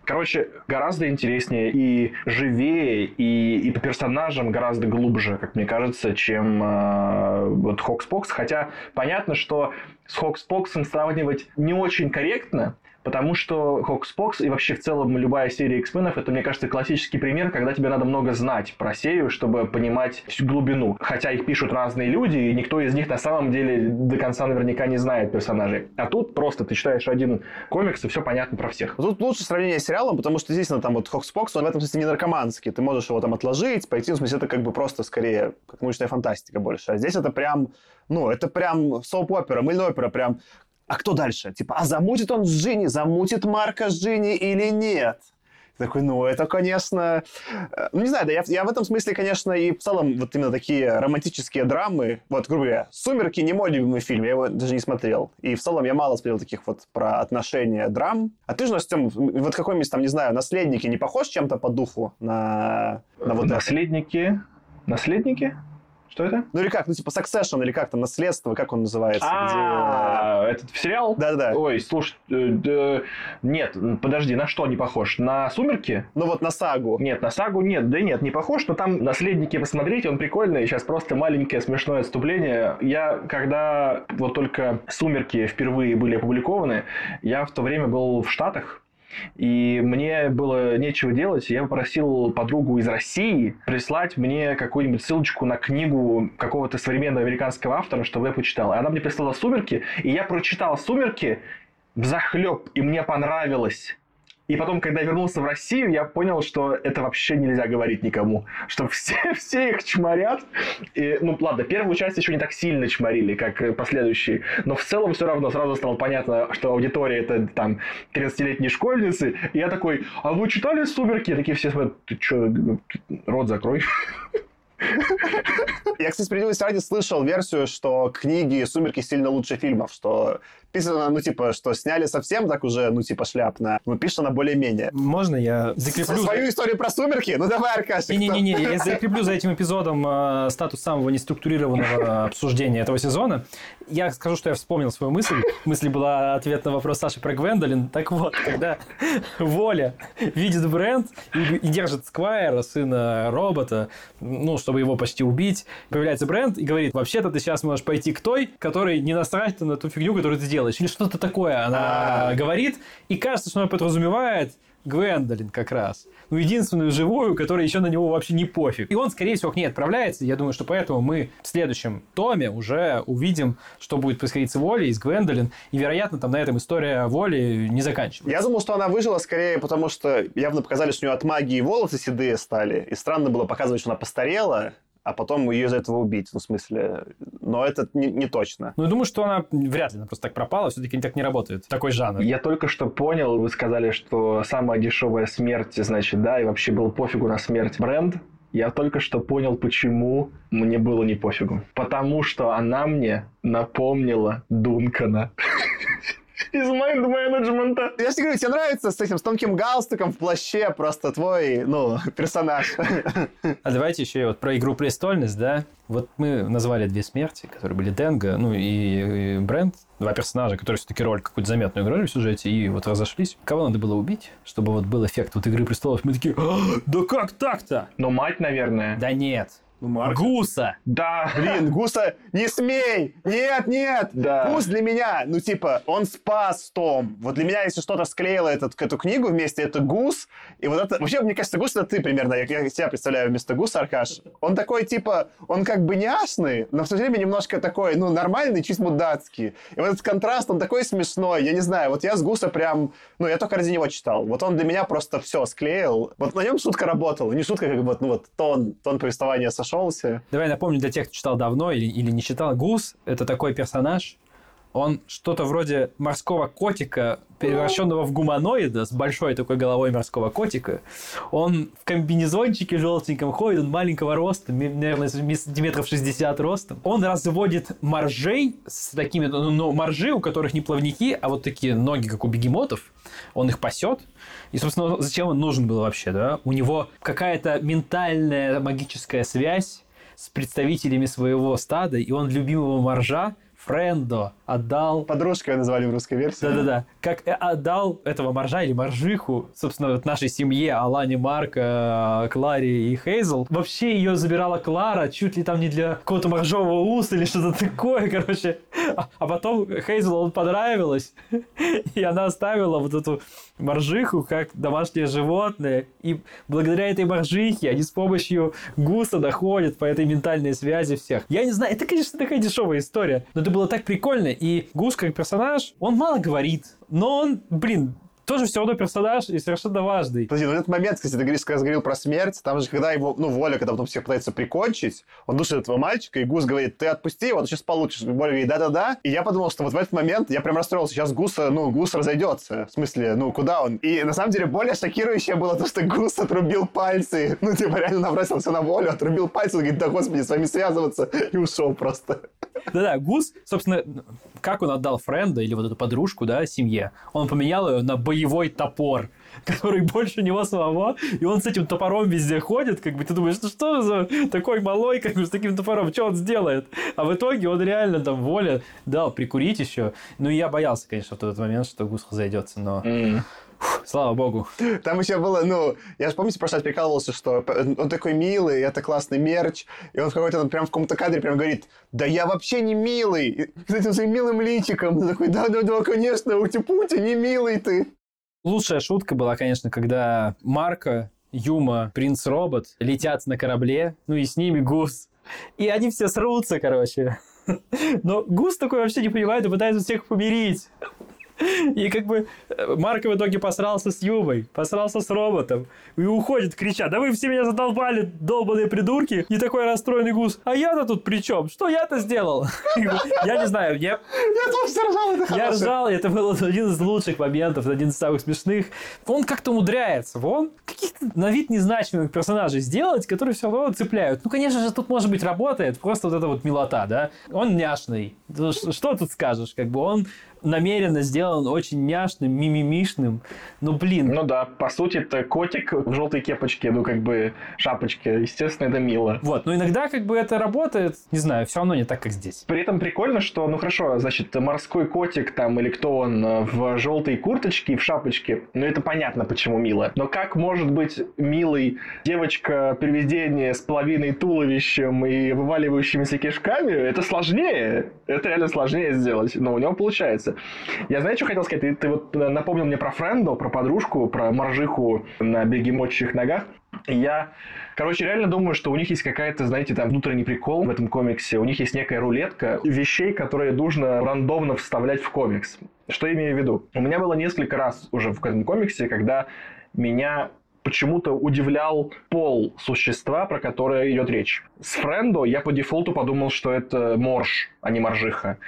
C: Короче, гораздо интереснее и живее, и, и по персонажам гораздо глубже, как мне кажется, чем э, вот Хокспокс. Хотя понятно, что с HoxPox ом сравнивать не очень корректно, Потому что HoxPox и вообще в целом любая серия X-Men ов это, мне кажется, классический пример, когда тебе надо много знать про серию, чтобы понимать всю глубину. Хотя их пишут разные люди, и никто из них на самом деле до конца наверняка не знает персонажей. А тут просто ты читаешь один комикс, и все понятно про всех.
A: Тут лучше сравнение с сериалом, потому что здесь, ну, там вот HoxPox, он в этом смысле не наркоманский. Ты можешь его там отложить, пойти, в смысле, это как бы просто скорее как научная фантастика больше. А здесь это прям ну, это прям соуп-опера, мыльная опера, прям а кто дальше? Типа, а замутит он с Джинни, замутит Марка с Джинни или нет? Такой, ну, это, конечно... Э, ну, не знаю, да, я, я в этом смысле, конечно, и в целом вот именно такие романтические драмы, вот, грубо говоря, «Сумерки» не мой любимый фильм, я его даже не смотрел. И в целом я мало смотрел таких вот про отношения драм. А ты же, Настем, вот какой-нибудь там, не знаю, «Наследники» не похож чем-то по духу на,
C: на вот
A: «Наследники»?
C: Это? «Наследники»? Что это?
A: Ну или как, ну типа Succession, или как там, наследство, как он называется?
C: А, этот сериал?
A: Да-да-да.
C: Ой, слушай, э, нет, подожди, на что не похож? На «Сумерки»?
A: Ну вот на «Сагу».
C: Нет, на «Сагу» нет, да нет, не похож, но там «Наследники» посмотрите, он прикольный, сейчас просто маленькое смешное отступление. Я, когда вот только «Сумерки» впервые были опубликованы, я в то время был в Штатах, и мне было нечего делать. Я попросил подругу из России прислать мне какую-нибудь ссылочку на книгу какого-то современного американского автора, чтобы я почитал. И она мне прислала «Сумерки», и я прочитал «Сумерки» в захлеб, и мне понравилось. И потом, когда я вернулся в Россию, я понял, что это вообще нельзя говорить никому. Что все, все их чморят. И, ну, ладно, первую часть еще не так сильно чморили, как последующие. Но в целом все равно сразу стало понятно, что аудитория это там 30-летние школьницы. И я такой, а вы читали «Сумерки»? Такие все смотрят, ты что, рот закрой.
A: Я, кстати, справедливости ради слышал версию, что книги «Сумерки» сильно лучше фильмов, что писано, ну, типа, что сняли совсем так уже, ну, типа, шляпно, но пишет она более-менее.
B: Можно я закреплю...
A: Свою историю про «Сумерки»? Ну, давай, Аркашик.
B: Не-не-не, я закреплю за этим эпизодом э, статус самого неструктурированного обсуждения этого сезона. Я скажу, что я вспомнил свою мысль. Мысль была ответ на вопрос Саши про Гвендолин. Так вот, когда Воля видит бренд и, и держит Сквайра, сына робота, ну, чтобы его почти убить, появляется бренд и говорит, вообще-то ты сейчас можешь пойти к той, которой не насрать на ту фигню, которую ты делаешь. Или что-то такое она А-а-а. говорит. И кажется, что она подразумевает Гвендолин как раз. Ну, единственную живую, которая еще на него вообще не пофиг. И он, скорее всего, к ней отправляется. Я думаю, что поэтому мы в следующем томе уже увидим, что будет происходить с Волей и с Гвендолин. И, вероятно, там на этом история Воли не заканчивается.
A: Я думал, что она выжила скорее, потому что явно показали, что у нее от магии волосы седые стали. И странно было показывать, что она постарела а потом ее из этого убить. Ну, в смысле, но это не, не точно.
B: Ну, я думаю, что она вряд ли она просто так пропала, все-таки так не работает. Такой жанр.
C: Я только что понял, вы сказали, что самая дешевая смерть, значит, да, и вообще был пофигу на смерть бренд. Я только что понял, почему мне было не пофигу. Потому что она мне напомнила Дункана. из майнд-менеджмента.
A: Я тебе говорю, тебе нравится с этим, с тонким галстуком в плаще просто твой, ну, персонаж.
B: А давайте еще вот про «Игру престольность», да? Вот мы назвали две смерти, которые были Денга, ну и, и Брент, два персонажа, которые все-таки роль какую-то заметную играли в сюжете, и вот разошлись. Кого надо было убить, чтобы вот был эффект вот «Игры престолов»? Мы такие, «А, да как так-то?
C: Ну, мать, наверное.
B: Да нет. Ну, Марк. Гуса.
A: Да. Блин, Гуса, не смей! Нет, нет!
C: Да.
A: Гус для меня, ну, типа, он спас Том. Вот для меня, если что-то склеило этот, эту книгу вместе, это Гус. И вот это... Вообще, мне кажется, Гус это ты примерно. Я, я себя представляю вместо Гуса, Аркаш. Он такой, типа, он как бы няшный, но в то же время немножко такой, ну, нормальный, чуть мудацкий. И вот этот контраст, он такой смешной. Я не знаю, вот я с Гуса прям... Ну, я только ради него читал. Вот он для меня просто все склеил. Вот на нем шутка работала. Не шутка, как бы, ну, вот тон, тон повествования сошел нашелся.
B: Давай напомню для тех, кто читал давно или, или не читал. Гус — это такой персонаж, Он что-то вроде морского котика, превращенного в гуманоида, с большой такой головой морского котика. Он в комбинезончике желтеньком ходит, он маленького роста, наверное, сантиметров 60 ростом. Он разводит моржей с такими, ну, ну, моржи, у которых не плавники, а вот такие ноги, как у бегемотов. Он их пасет. И, собственно, зачем он нужен был вообще, да? У него какая-то ментальная магическая связь с представителями своего стада, и он любимого моржа Френдо отдал...
A: Подружкой назвали в русской версии.
B: Да-да-да. Как э, отдал этого моржа или моржиху, собственно, вот нашей семье, Алане, Марка, Кларе и Хейзел. Вообще ее забирала Клара, чуть ли там не для какого-то моржового уса или что-то такое, короче. А, а потом Хейзел он понравилось, и она оставила вот эту моржиху как домашнее животное. И благодаря этой моржихе они с помощью гуса доходят по этой ментальной связи всех. Я не знаю, это, конечно, такая дешевая история, но это было так прикольно. И Гус как персонаж, он мало говорит, но он, блин, тоже все равно персонаж и совершенно важный.
A: Подожди, ну этот момент, кстати, ты говоришь, говорил про смерть, там же, когда его, ну, Воля, когда потом всех пытается прикончить, он душит этого мальчика, и Гус говорит, ты отпусти его, ты сейчас получишь. Воля говорит, да-да-да. И я подумал, что вот в этот момент я прям расстроился, сейчас Гус, ну, Гус разойдется. В смысле, ну, куда он? И на самом деле более шокирующее было то, что Гус отрубил пальцы. Ну, типа, реально набросился на Волю, отрубил пальцы, он говорит, да господи, с вами связываться, и ушел просто.
B: Да-да, Гус, собственно, как он отдал Френда или вот эту подружку, да, семье, он поменял ее на боевой топор, который больше него самого, и он с этим топором везде ходит, как бы ты думаешь, ну что за такой малой, как бы с таким топором, что он сделает? А в итоге он реально там воля дал прикурить еще. Ну, и я боялся, конечно, в тот момент, что Гус зайдется, но... Mm. Слава богу.
A: Там еще было, ну, я же, помните, прошлый раз прикалывался, что он такой милый, это классный мерч, и он в какой-то, он прям в каком-то кадре прям говорит, да я вообще не милый, и, с этим своим милым личиком, ты такой, да-да-да, конечно, ути-пути, не милый ты.
B: Лучшая шутка была, конечно, когда Марка, Юма, Принц Робот летят на корабле, ну и с ними Гус. И они все срутся, короче. Но Гус такой вообще не понимает и пытается всех помирить. И как бы э, Марк в итоге посрался с Юбой, посрался с роботом. И уходит, крича, да вы все меня задолбали, долбаные придурки. И такой расстроенный гус, а я-то тут при чем? Что я-то сделал? Я не знаю,
A: я... Я тоже ржал, это
B: Я ржал, это был один из лучших моментов, один из самых смешных. Он как-то умудряется, он каких-то на вид незначимых персонажей сделать, которые все равно цепляют. Ну, конечно же, тут, может быть, работает просто вот эта вот милота, да? Он няшный. Что тут скажешь? Как бы он намеренно сделан очень няшным, мимимишным. Ну, блин.
C: Ну да, по сути, это котик в желтой кепочке, ну, как бы шапочке. Естественно, это мило.
B: Вот, но иногда как бы это работает, не знаю, все равно не так, как здесь.
C: При этом прикольно, что, ну, хорошо, значит, морской котик там или кто он э, в желтой курточке и в шапочке, ну, это понятно, почему мило. Но как может быть милый девочка-привидение с половиной туловищем и вываливающимися кишками? Это сложнее. Это реально сложнее сделать, но у него получается. Я знаю, что хотел сказать? Ты, ты вот напомнил мне про Френдо, про подружку, про моржиху на бегемотчих ногах. Я, короче, реально думаю, что у них есть какая-то, знаете, там внутренний прикол в этом комиксе. У них есть некая рулетка вещей, которые нужно рандомно вставлять в комикс. Что я имею в виду? У меня было несколько раз уже в этом комиксе, когда меня почему-то удивлял пол существа, про которое идет речь. С Френдо я по дефолту подумал, что это морж, а не моржиха.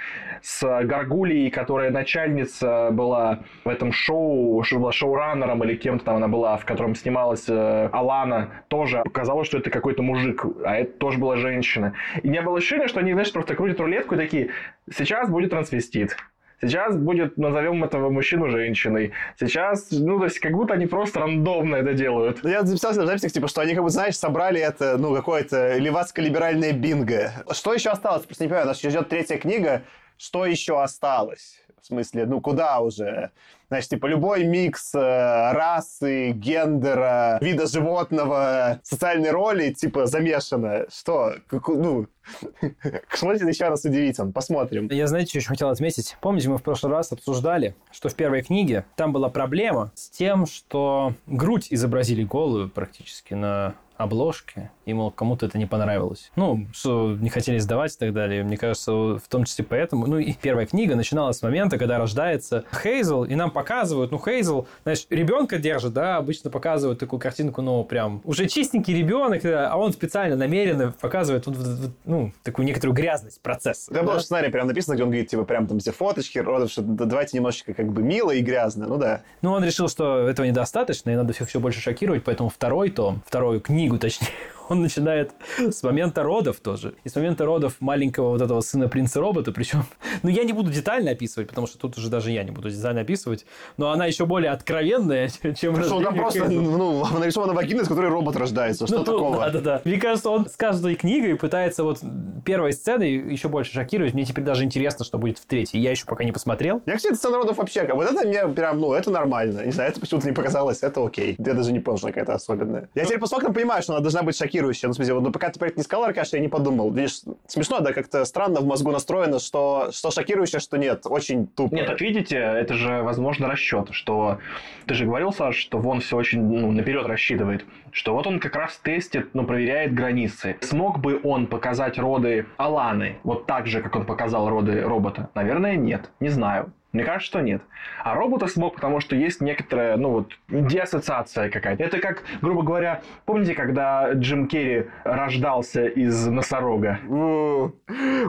C: С Гаргулией, которая начальница была в этом шоу, что была шоураннером или кем-то там она была, в котором снималась э, Алана, тоже казалось, что это какой-то мужик, а это тоже была женщина. И не было ощущения, что они, знаешь, просто крутят рулетку и такие, сейчас будет трансвестит, Сейчас будет, назовем этого мужчину женщиной. Сейчас, ну, то есть, как будто они просто рандомно это делают.
A: Ну, я записал в записях, типа, что они, как бы, знаешь, собрали это, ну, какое-то левацко-либеральное бинго. Что еще осталось? Просто не понимаю, нас ждет третья книга. Что еще осталось? В смысле, ну, куда уже? Значит, типа любой микс э, расы, гендера, вида животного, социальной роли, типа, замешано. Что? Как, ну, Смотрите, еще раз удивителен. Посмотрим.
B: Я, знаете, что еще хотел отметить? Помните, мы в прошлый раз обсуждали, что в первой книге там была проблема с тем, что грудь изобразили голую практически на обложки, и, мол, кому-то это не понравилось. Ну, что не хотели сдавать и так далее. Мне кажется, в том числе поэтому... Ну, и первая книга начиналась с момента, когда рождается Хейзел, и нам показывают, ну, Хейзел, знаешь, ребенка держит, да, обычно показывают такую картинку, ну, прям уже чистенький ребенок, а он специально, намеренно показывает, вот, вот, ну, такую некоторую грязность процесса.
A: Да, да? было в сценарии прям написано, где он говорит, типа, прям там все фоточки, родов, что давайте немножечко как бы мило и грязно, ну да.
B: Ну, он решил, что этого недостаточно, и надо всех все больше шокировать, поэтому второй том, вторую книгу, точнее, он начинает с момента родов тоже. И с момента родов маленького вот этого сына принца-робота, причем, ну, я не буду детально описывать, потому что тут уже даже я не буду детально описывать, но она еще более откровенная, чем
A: Что там просто, ну, нарисована вагина, из которой робот рождается, что ну, такого?
B: Да-да-да. Мне кажется, он с каждой книгой пытается вот первой сценой еще больше шокировать. Мне теперь даже интересно, что будет в третьей. Я еще пока не посмотрел.
A: Я, кстати, сцена родов вообще, вот это мне прям, ну, это нормально. Не знаю, это почему-то не показалось, это окей. Я даже не понял, что какая-то особенная. Я теперь по фактам понимаю, что она должна быть шокирующая. Ну, в смысле, вот, ну, пока ты про это не сказал, Аркаш, я не подумал. Видишь, смешно, да, как-то странно в мозгу настроено, что, что шокирующее, что нет. Очень тупо.
C: Нет, так видите, это же, возможно, расчет, что... Ты же говорил, Саш, что Вон все очень ну, наперед рассчитывает, что вот он как раз тестит, ну, проверяет границы. Смог бы он показать роды Аланы вот так же, как он показал роды робота? Наверное, нет. Не знаю. Мне кажется, что нет. А робота смог, потому что есть некоторая, ну вот, деассоциация какая-то. Это как, грубо говоря, помните, когда Джим Керри рождался из носорога?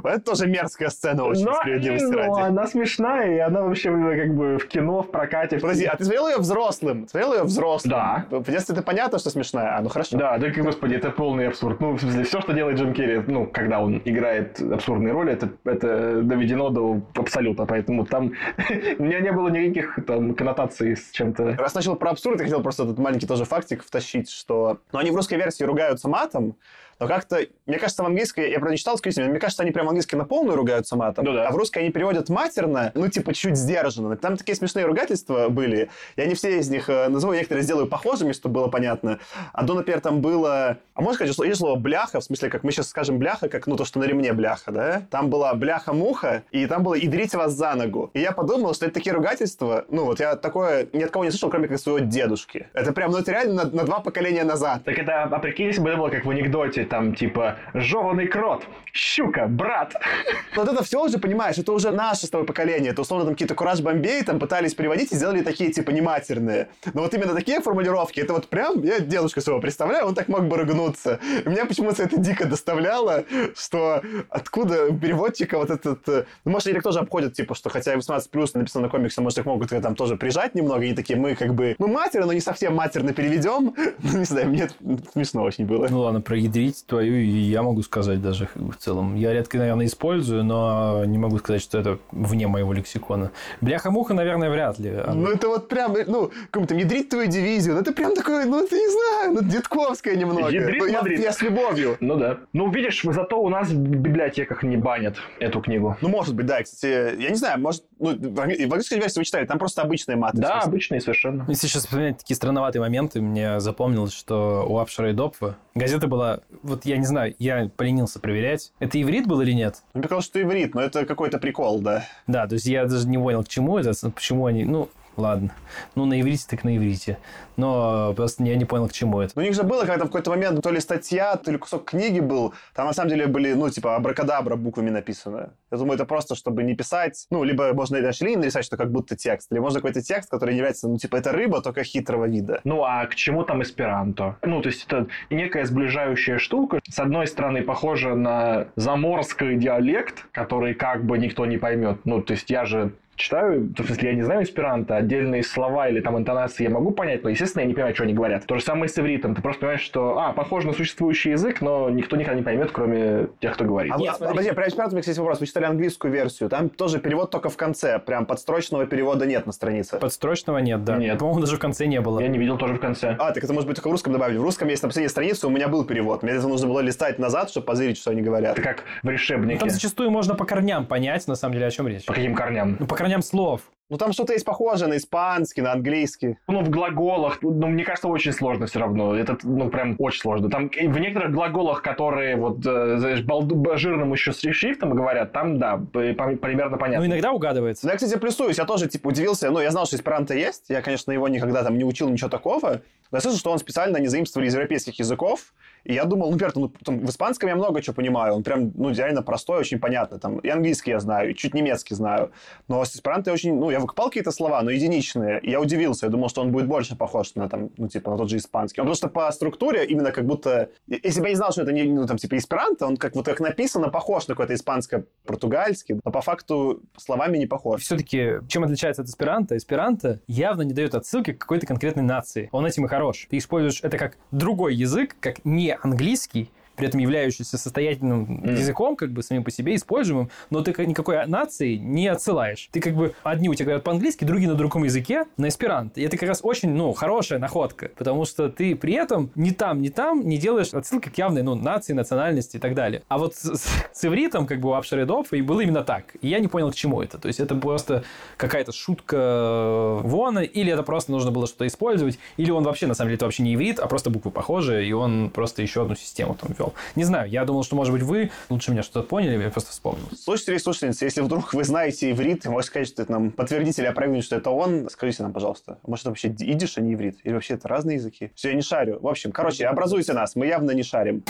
A: Это тоже мерзкая сцена, очень
C: но, справедливости ну, ради. она смешная, и она вообще как бы в кино, в прокате.
A: Подожди, а ты смотрел ее взрослым? Смотрел ее взрослым?
C: Да.
A: В детстве это понятно, что смешная? А, ну хорошо.
C: Да, да, господи, это полный абсурд. Ну, в смысле, все, что делает Джим Керри, ну, когда он играет абсурдные роли, это, это доведено до абсолюта, поэтому там у меня не было никаких там коннотаций с чем-то.
A: Раз начал про абсурд, я хотел просто этот маленький тоже фактик втащить, что... Ну, они в русской версии ругаются матом, но как-то, мне кажется, в английской, я, правда, не читал, скажите, мне кажется, они прям в английской на полную ругаются матом, ну, да. а в русской они переводят матерно, ну, типа, чуть сдержанно. Там такие смешные ругательства были, я не все из них э, назову, некоторые сделаю похожими, чтобы было понятно. А до, например, там было... А можно сказать, что есть слово бляха, в смысле, как мы сейчас скажем бляха, как, ну, то, что на ремне бляха, да? Там была бляха-муха, и там было «идрите вас за ногу». И я подумал, что это такие ругательства, ну, вот я такое ни от кого не слышал, кроме как своего дедушки. Это прям, ну, это реально на, на два поколения назад.
C: Так это, а прикинь, если бы это было как в анекдоте, там, типа, жеванный крот, щука, брат.
A: Вот это все уже, понимаешь, это уже наше с тобой поколение. Это условно там какие-то Кураж Бомбей там пытались переводить и сделали такие, типа, нематерные. Но вот именно такие формулировки, это вот прям, я дедушка своего представляю, он так мог бы ругнуться. И меня почему-то это дико доставляло, что откуда переводчика вот этот... Э, ну, может, они тоже обходят, типа, что хотя и 18 плюс написано на комиксе, может, их могут там тоже прижать немного, и такие, мы как бы, мы матерно, но не совсем матерно переведем. Ну, не знаю, мне это смешно очень было.
B: Ну ладно, проядрить твою я могу сказать даже в целом. Я редко, наверное, использую, но не могу сказать, что это вне моего лексикона. Бляха-муха, наверное, вряд ли.
A: Ну, это вот прям, ну, как-то ядрить твою дивизию, ну, это прям такое, ну, это не знаю, ну, детковское немного.
C: Ядрит
A: ну,
C: я,
A: я с любовью.
C: Ну, да. Ну, видишь, зато у нас в библиотеках не банят эту книгу.
A: Ну, может быть, да. Кстати, я не знаю, может, ну, в английской версии вы читали, там просто обычные маты.
C: Да, обычные совершенно.
B: Если сейчас вспоминать такие странноватые моменты, мне запомнилось, что у Апшера и Допфа газета была, вот я не знаю, я поленился проверять. Это иврит был или нет?
A: Мне показалось, что иврит, но это какой-то прикол, да.
B: Да, то есть я даже не понял, к чему это, почему они... Ну, ладно. Ну, на иврите так на иврите. Но просто я не понял, к чему это.
A: Ну, у них же было когда в какой-то момент то ли статья, то ли кусок книги был. Там на самом деле были, ну, типа, абракадабра буквами написано. Я думаю, это просто, чтобы не писать. Ну, либо можно на линии нарисовать, что как будто текст. Или можно какой-то текст, который не является, ну, типа, это рыба, только хитрого вида.
C: Ну, а к чему там эсперанто? Ну, то есть это некая сближающая штука. С одной стороны, похоже на заморский диалект, который как бы никто не поймет. Ну, то есть я же читаю, то, есть, я не знаю эсперанто, отдельные слова или там интонации я могу понять, но, естественно, я не понимаю, что они говорят. То же самое с ивритом. Ты просто понимаешь, что, а, похоже на существующий язык, но никто никогда не поймет, кроме тех, кто говорит.
A: А, Нет, а, подожди, про эсперанто у меня, кстати, вопрос. Вы читали английскую версию, там тоже перевод только в конце, прям подстрочного перевода нет на странице.
B: Подстрочного нет, да.
C: Нет.
B: По-моему, даже в конце не было.
C: Я не видел тоже в конце.
A: А, так это может быть только в русском добавили. В русском есть на последней странице, у меня был перевод. Мне это нужно было листать назад, чтобы позырить, что они говорят.
C: Это как в решебнике.
B: Там зачастую можно по корням понять, на самом деле, о чем речь.
C: По каким корням?
B: Ну, по корням слов.
A: Ну, там что-то есть похожее на испанский, на английский.
C: Ну, в глаголах, ну, мне кажется, очень сложно все равно. Это, ну, прям очень сложно. Там в некоторых глаголах, которые вот, э, знаешь, балду, жирным еще с шрифтом говорят, там, да, примерно понятно.
B: Ну, иногда угадывается.
A: Ну, я, кстати, плюсуюсь. Я тоже, типа, удивился. Ну, я знал, что эсперанто есть. Я, конечно, его никогда там не учил, ничего такого. Но я слышал, что он специально не заимствовали из европейских языков. И я думал, ну, например, ну, там, в испанском я много чего понимаю. Он прям, ну, реально простой, очень понятный. Там, и английский я знаю, и чуть немецкий знаю. Но с эсперанто очень, ну, я выкопал какие-то слова, но единичные. И я удивился. Я думал, что он будет больше похож на, там, ну, типа, на тот же испанский. Он просто по структуре именно как будто... Если бы я не знал, что это не, ну, там, типа, эсперанто, он как вот как написано, похож на какой-то испанско-португальский, но по факту словами не похож.
B: Все-таки чем отличается от эсперанто? Эсперанто явно не дает отсылки к какой-то конкретной нации. Он этим и хорош. Ты используешь это как другой язык, как не английский, при этом являющийся состоятельным mm. языком, как бы самим по себе используемым, но ты никакой нации не отсылаешь. Ты как бы одни у тебя говорят по-английски, другие на другом языке, на эсперанто. И это как раз очень, ну, хорошая находка, потому что ты при этом ни там, ни там не делаешь отсылки к явной, ну, нации, национальности и так далее. А вот с, с, с ивритом, как бы у Апшередов, и было именно так. И я не понял, к чему это. То есть это просто какая-то шутка Вона, или это просто нужно было что-то использовать, или он вообще, на самом деле, это вообще не иврит, а просто буквы похожие, и он просто еще одну систему там ввел пришел. Не знаю, я думал, что, может быть, вы лучше меня что-то поняли, я просто вспомнил.
A: Слушатели и слушательницы, если вдруг вы знаете иврит, можете сказать, что это нам подтвердить или опровергнуть, что это он, скажите нам, пожалуйста. Может, это вообще идиш, а не иврит? Или вообще это разные языки? Все, я не шарю. В общем, короче, образуйте нас, мы явно не шарим.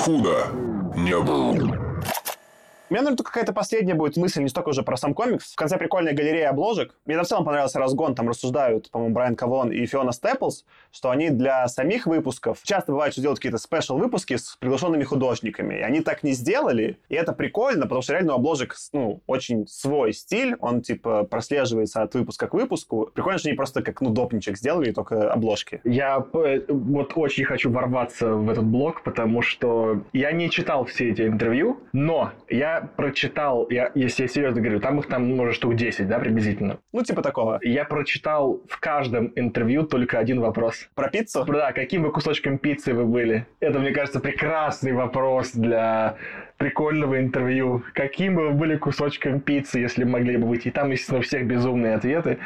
D: Худо не было.
A: У меня, наверное, какая-то последняя будет мысль, не столько уже про сам комикс. В конце прикольная галерея обложек. Мне в целом понравился разгон, там рассуждают, по-моему, Брайан Кавон и Фиона Степлс, что они для самих выпусков часто бывает, что делают какие-то спешл-выпуски с приглашенными художниками. И они так не сделали, и это прикольно, потому что реально у обложек, ну, очень свой стиль, он, типа, прослеживается от выпуска к выпуску. Прикольно, что они просто как, ну, допничек сделали, только обложки.
C: Я э, вот очень хочу ворваться в этот блог, потому что я не читал все эти интервью, но я прочитал, я, если я серьезно говорю, там их там, может, штук 10, да, приблизительно.
A: Ну, типа такого.
C: Я прочитал в каждом интервью только один вопрос.
A: Про пиццу?
C: Да, каким бы кусочком пиццы вы были. Это, мне кажется, прекрасный вопрос для прикольного интервью. Каким бы вы были кусочком пиццы, если могли бы быть. И там, естественно, у всех безумные ответы.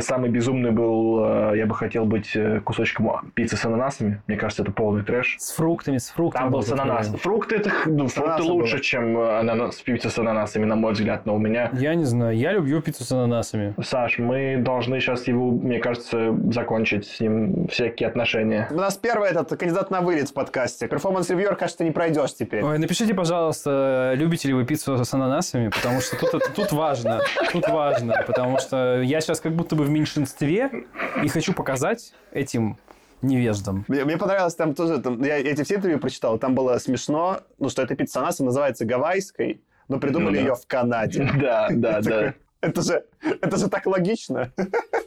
C: Самый безумный был, э, я бы хотел быть э, кусочком пиццы с ананасами. Мне кажется, это полный трэш.
B: С фруктами, с фруктами.
C: Там был с ананасом. Фрукты, это, ну, фрукты лучше, было. чем э, ананас, пицца с ананасами, на мой взгляд. Но у меня...
B: Я не знаю, я люблю пиццу с ананасами.
C: Саш, мы должны сейчас его, мне кажется, закончить с ним всякие отношения.
A: У нас первый этот кандидат на вылет в подкасте. Performance review, кажется, не пройдешь теперь.
B: Ой, напишите, пожалуйста, любите ли вы пиццу с ананасами, потому что тут, тут важно. Тут важно, потому что я сейчас как будто бы в меньшинстве и хочу показать этим невеждам.
A: Мне, мне понравилось там тоже, там, я эти все интервью прочитал, там было смешно, ну, что эта пицца ананаса называется гавайской, но придумали ну, да. ее в Канаде.
C: Да, да, да.
A: Это же, это же так логично.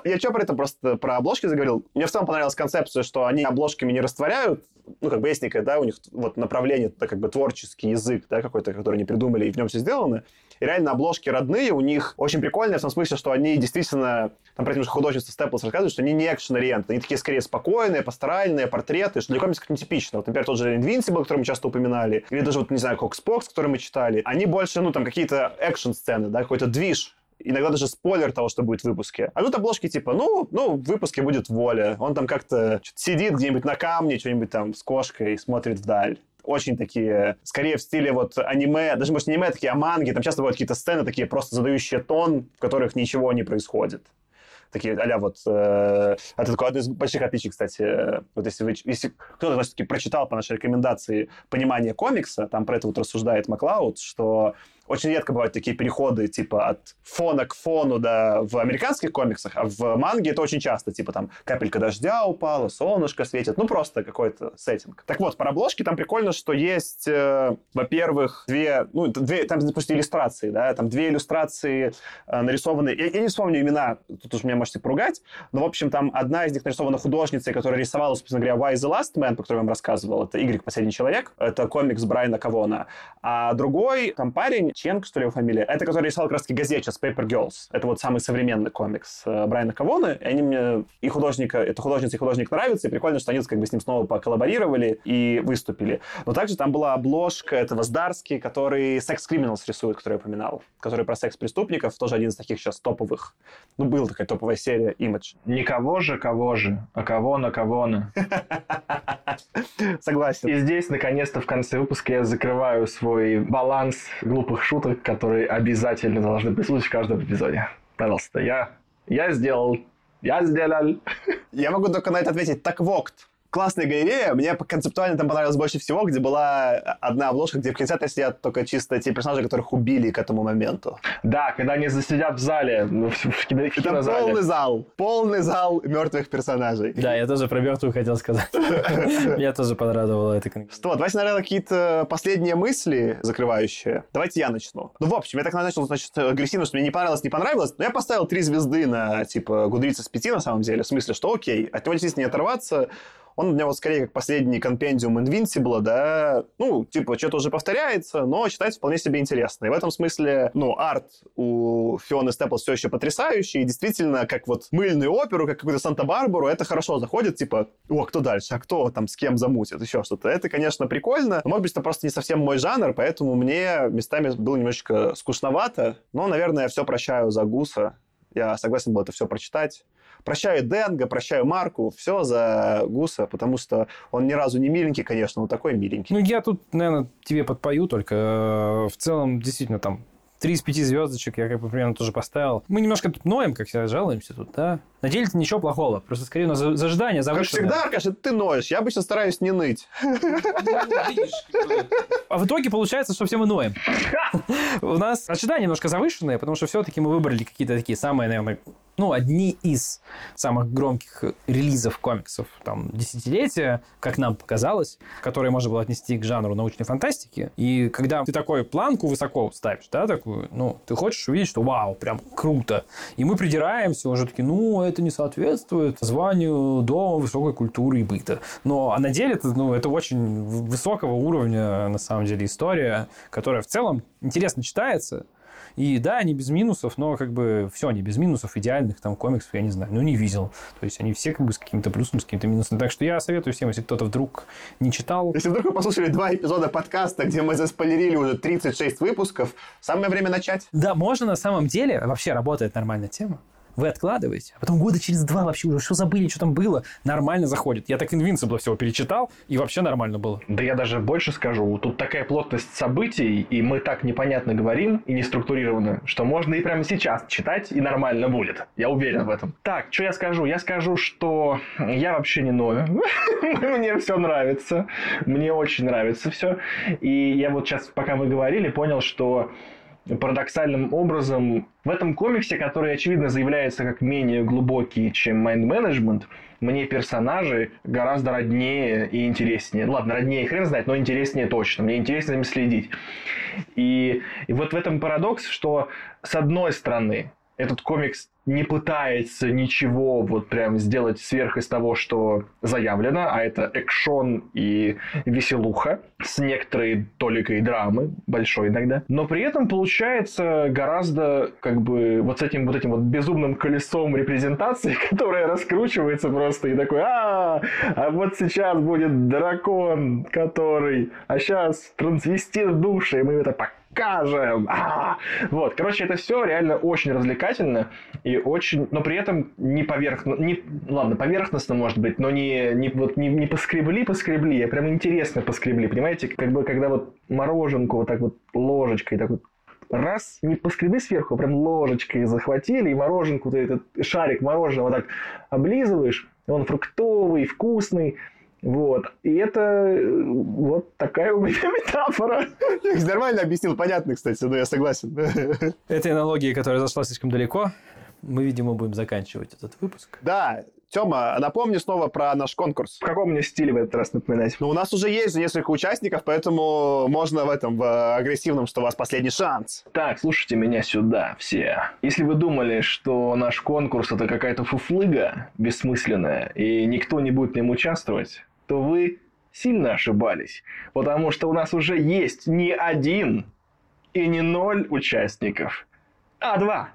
A: Я что про это просто про обложки заговорил? Мне в целом понравилась концепция, что они обложками не растворяют, ну, как бы есть некое, да, у них вот направление, это как бы творческий язык, да, какой-то, который они придумали, и в нем все сделано. И реально обложки родные у них очень прикольные в том смысле, что они действительно, там, про же художницу Стейплс рассказывают, что они не action-oriented, они такие скорее спокойные, пасторальные, портреты, что для комикса не типично. Вот, например, тот же Invincible, который мы часто упоминали, или даже, вот, не знаю, HoxPox, который мы читали, они больше, ну, там, какие-то экшн-сцены, да, какой-то движ иногда даже спойлер того, что будет в выпуске. А тут обложки типа, ну, ну, в выпуске будет воля. Он там как-то сидит где-нибудь на камне, что-нибудь там с кошкой и смотрит вдаль очень такие, скорее в стиле вот аниме, даже, может, не аниме, а такие, а манги, там часто бывают какие-то сцены такие, просто задающие тон, в которых ничего не происходит такие а вот... Э, это такое одно из больших отличий, кстати. Вот если, вы, если кто-то все-таки прочитал по нашей рекомендации понимание комикса, там про это вот рассуждает Маклауд, что очень редко бывают такие переходы, типа, от фона к фону, да, в американских комиксах, а в манге это очень часто, типа, там, капелька дождя упала, солнышко светит, ну, просто какой-то сеттинг. Так вот, по обложке там прикольно, что есть, э, во-первых, две, ну, две, там, допустим, иллюстрации, да, там две иллюстрации э, нарисованы, я, я не вспомню имена, тут уж меня можете поругать, но, в общем, там одна из них нарисована художницей, которая рисовала, собственно говоря, Why the Last Man, по которому я вам рассказывал, это Y, Последний человек, это комикс Брайана Кавона, а другой, там, парень, Ченг, что ли, его фамилия. Это который рисовал как раз таки с Paper Girls. Это вот самый современный комикс э, Брайана Кавона. И они мне, и художника, это художница и художник нравится, и прикольно, что они как бы с ним снова поколлаборировали и выступили. Но также там была обложка этого Здарски, который Sex Criminals рисует, который я упоминал, который про секс-преступников, тоже один из таких сейчас топовых. Ну, была такая топовая серия Image.
C: Никого же, кого же, а кого на кого на.
A: Согласен.
C: И здесь, наконец-то, в конце выпуска я закрываю свой баланс глупых шуток, которые обязательно должны присутствовать в каждом эпизоде. Пожалуйста, я, я сделал, я сделал.
A: Я могу только на это ответить. Так вот, классная галерея. Мне концептуально там понравилось больше всего, где была одна обложка, где в конце сидят только чисто те персонажи, которых убили к этому моменту.
C: Да, когда они засидят в зале, в, в
A: Это полный зал. Полный зал мертвых персонажей.
B: Да, я тоже про мертвых хотел сказать. Меня тоже понравило это.
A: Что, давайте, наверное, какие-то последние мысли закрывающие. Давайте я начну. Ну, в общем, я так начал, значит, агрессивно, что мне не понравилось, не понравилось, но я поставил три звезды на, типа, Гудрица с пяти, на самом деле. В смысле, что окей, от него действительно не оторваться он меня вот скорее как последний компендиум Invincible, да, ну, типа, что-то уже повторяется, но читать вполне себе интересно. И в этом смысле, ну, арт у Фионы Степлс все еще потрясающий, и действительно, как вот мыльную оперу, как какую-то Санта-Барбару, это хорошо заходит, типа, о, кто дальше, а кто там с кем замутит, еще что-то. Это, конечно, прикольно, но, может быть, это просто не совсем мой жанр, поэтому мне местами было немножечко скучновато, но, наверное, я все прощаю за Гуса, я согласен был это все прочитать. Прощаю Денга, прощаю Марку, все за Гуса, потому что он ни разу не миленький, конечно, но такой миленький.
B: Ну, я тут, наверное, тебе подпою, только э, в целом, действительно, там, три из пяти звездочек я как бы примерно тоже поставил. Мы немножко тут ноем, как всегда, жалуемся тут, да? На деле это ничего плохого, просто скорее у нас зажидание завышенное.
A: Как всегда, Аркаш, ты ноешь. Я обычно стараюсь не ныть.
B: А в итоге получается, что все мы ноем. У нас ожидания немножко завышенные, потому что все-таки мы выбрали какие-то такие самые, наверное, ну, одни из самых громких релизов комиксов там, десятилетия, как нам показалось, которые можно было отнести к жанру научной фантастики. И когда ты такой планку высоко ставишь, да, такую, ну, ты хочешь увидеть, что вау, прям круто. И мы придираемся уже такие, ну, это не соответствует званию дома высокой культуры и быта. Но а на деле это, ну, это очень высокого уровня, на самом деле, история, которая в целом интересно читается, и да, они без минусов, но как бы все, они без минусов, идеальных там комиксов, я не знаю, ну не видел. То есть они все как бы с каким-то плюсом, с каким-то минусом. Так что я советую всем, если кто-то вдруг не читал.
A: Если вдруг вы послушали два эпизода подкаста, где мы заспойлерили уже 36 выпусков, самое время начать.
B: Да, можно на самом деле, вообще работает нормальная тема вы откладываете, а потом года через два вообще уже что забыли, что там было, нормально заходит. Я так Invincible всего перечитал, и вообще нормально было.
C: Да я даже больше скажу, тут такая плотность событий, и мы так непонятно говорим и не структурированы, что можно и прямо сейчас читать, и нормально будет. Я уверен в этом. Так, что я скажу? Я скажу, что я вообще не ною. Мне все нравится. Мне очень нравится все. И я вот сейчас, пока мы говорили, понял, что парадоксальным образом в этом комиксе, который, очевидно, заявляется как менее глубокий, чем Mind Management, мне персонажи гораздо роднее и интереснее. Ладно, роднее хрен знает, но интереснее точно. Мне интересно за ними следить. И, и вот в этом парадокс, что с одной стороны этот комикс не пытается ничего вот прям сделать сверх из того, что заявлено, а это экшон и веселуха с некоторой толикой драмы, большой иногда. Но при этом получается гораздо как бы вот с этим вот этим вот безумным колесом репрезентации, которое раскручивается просто и такой, а, а вот сейчас будет дракон, который, а сейчас трансвестит в душе, и мы это покажем покажем. А-а-а! Вот, короче, это все реально очень развлекательно и очень, но при этом не поверхностно, не, ладно, поверхностно может быть, но не, не, вот, не, не поскребли, поскребли, а прям интересно поскребли, понимаете, как бы когда вот мороженку вот так вот ложечкой так вот раз, не поскребли сверху, а прям ложечкой захватили, и мороженку, ты этот шарик мороженого так облизываешь, он фруктовый, вкусный, вот. И это э, вот такая у меня метафора.
A: Нормально объяснил, понятно, кстати, но я согласен.
B: Этой аналогии, которая зашла слишком далеко, мы, видимо, будем заканчивать этот выпуск.
A: Да, Тёма, напомни снова про наш конкурс.
C: В каком мне стиле в этот раз напоминать?
A: Ну, у нас уже есть несколько участников, поэтому можно в этом, в агрессивном, что у вас последний шанс.
C: Так, слушайте меня сюда все. Если вы думали, что наш конкурс это какая-то фуфлыга бессмысленная, и никто не будет в нем участвовать, то вы сильно ошибались. Потому что у нас уже есть не один, И не ноль участников, а два.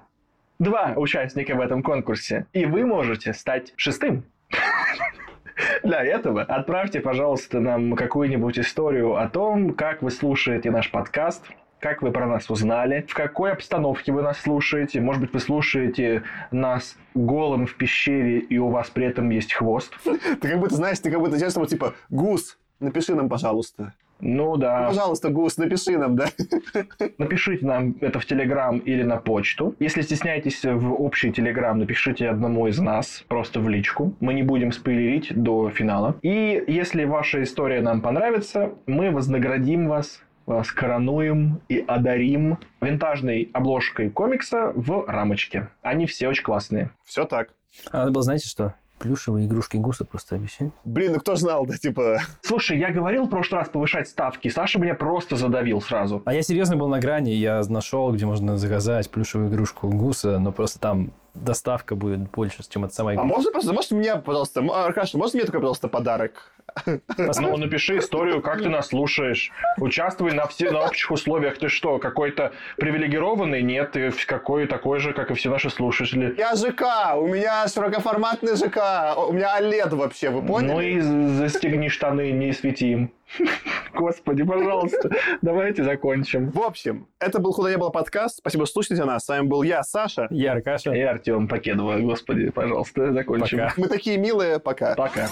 C: Два участника в этом конкурсе. И вы можете стать шестым. Для этого отправьте, пожалуйста, нам какую-нибудь историю о том, как вы слушаете наш подкаст, как вы про нас узнали, в какой обстановке вы нас слушаете. Может быть, вы слушаете нас голым в пещере, и у вас при этом есть хвост.
A: Ты как будто, знаешь, ты как будто вот типа, гус, напиши нам, пожалуйста.
C: Ну да.
A: Ну, пожалуйста, Гус, напиши нам, да?
C: Напишите нам это в Телеграм или на почту. Если стесняетесь в общий Телеграм, напишите одному из нас просто в личку. Мы не будем спойлерить до финала. И если ваша история нам понравится, мы вознаградим вас вас коронуем и одарим винтажной обложкой комикса в рамочке. Они все очень классные.
A: Все так.
B: А надо было, знаете что? плюшевые игрушки гуса просто обещать.
A: Блин, ну кто знал, да, типа...
C: Слушай, я говорил в прошлый раз повышать ставки, Саша меня просто задавил сразу.
B: А я серьезно был на грани, я нашел, где можно заказать плюшевую игрушку гуса, но просто там доставка будет больше, чем от самой.
A: А можно просто, можете мне, пожалуйста, Аркаша, можно мне такой, пожалуйста, подарок?
C: Ну, напиши историю, как ты нас слушаешь. Участвуй на, все, на общих условиях. Ты что, какой-то привилегированный? Нет, ты какой такой же, как и все наши слушатели.
A: Я ЖК, у меня широкоформатный ЖК, у меня OLED вообще, вы поняли?
C: Ну и застегни штаны, не свети им. Господи, пожалуйста, давайте закончим.
A: В общем, это был «Худо не было» подкаст. Спасибо, что слушаете нас. С вами был я, Саша.
B: Я, Аркаша.
C: И Артем Покедова. Господи, пожалуйста, закончим.
A: Пока. Мы такие милые. Пока.
C: Пока.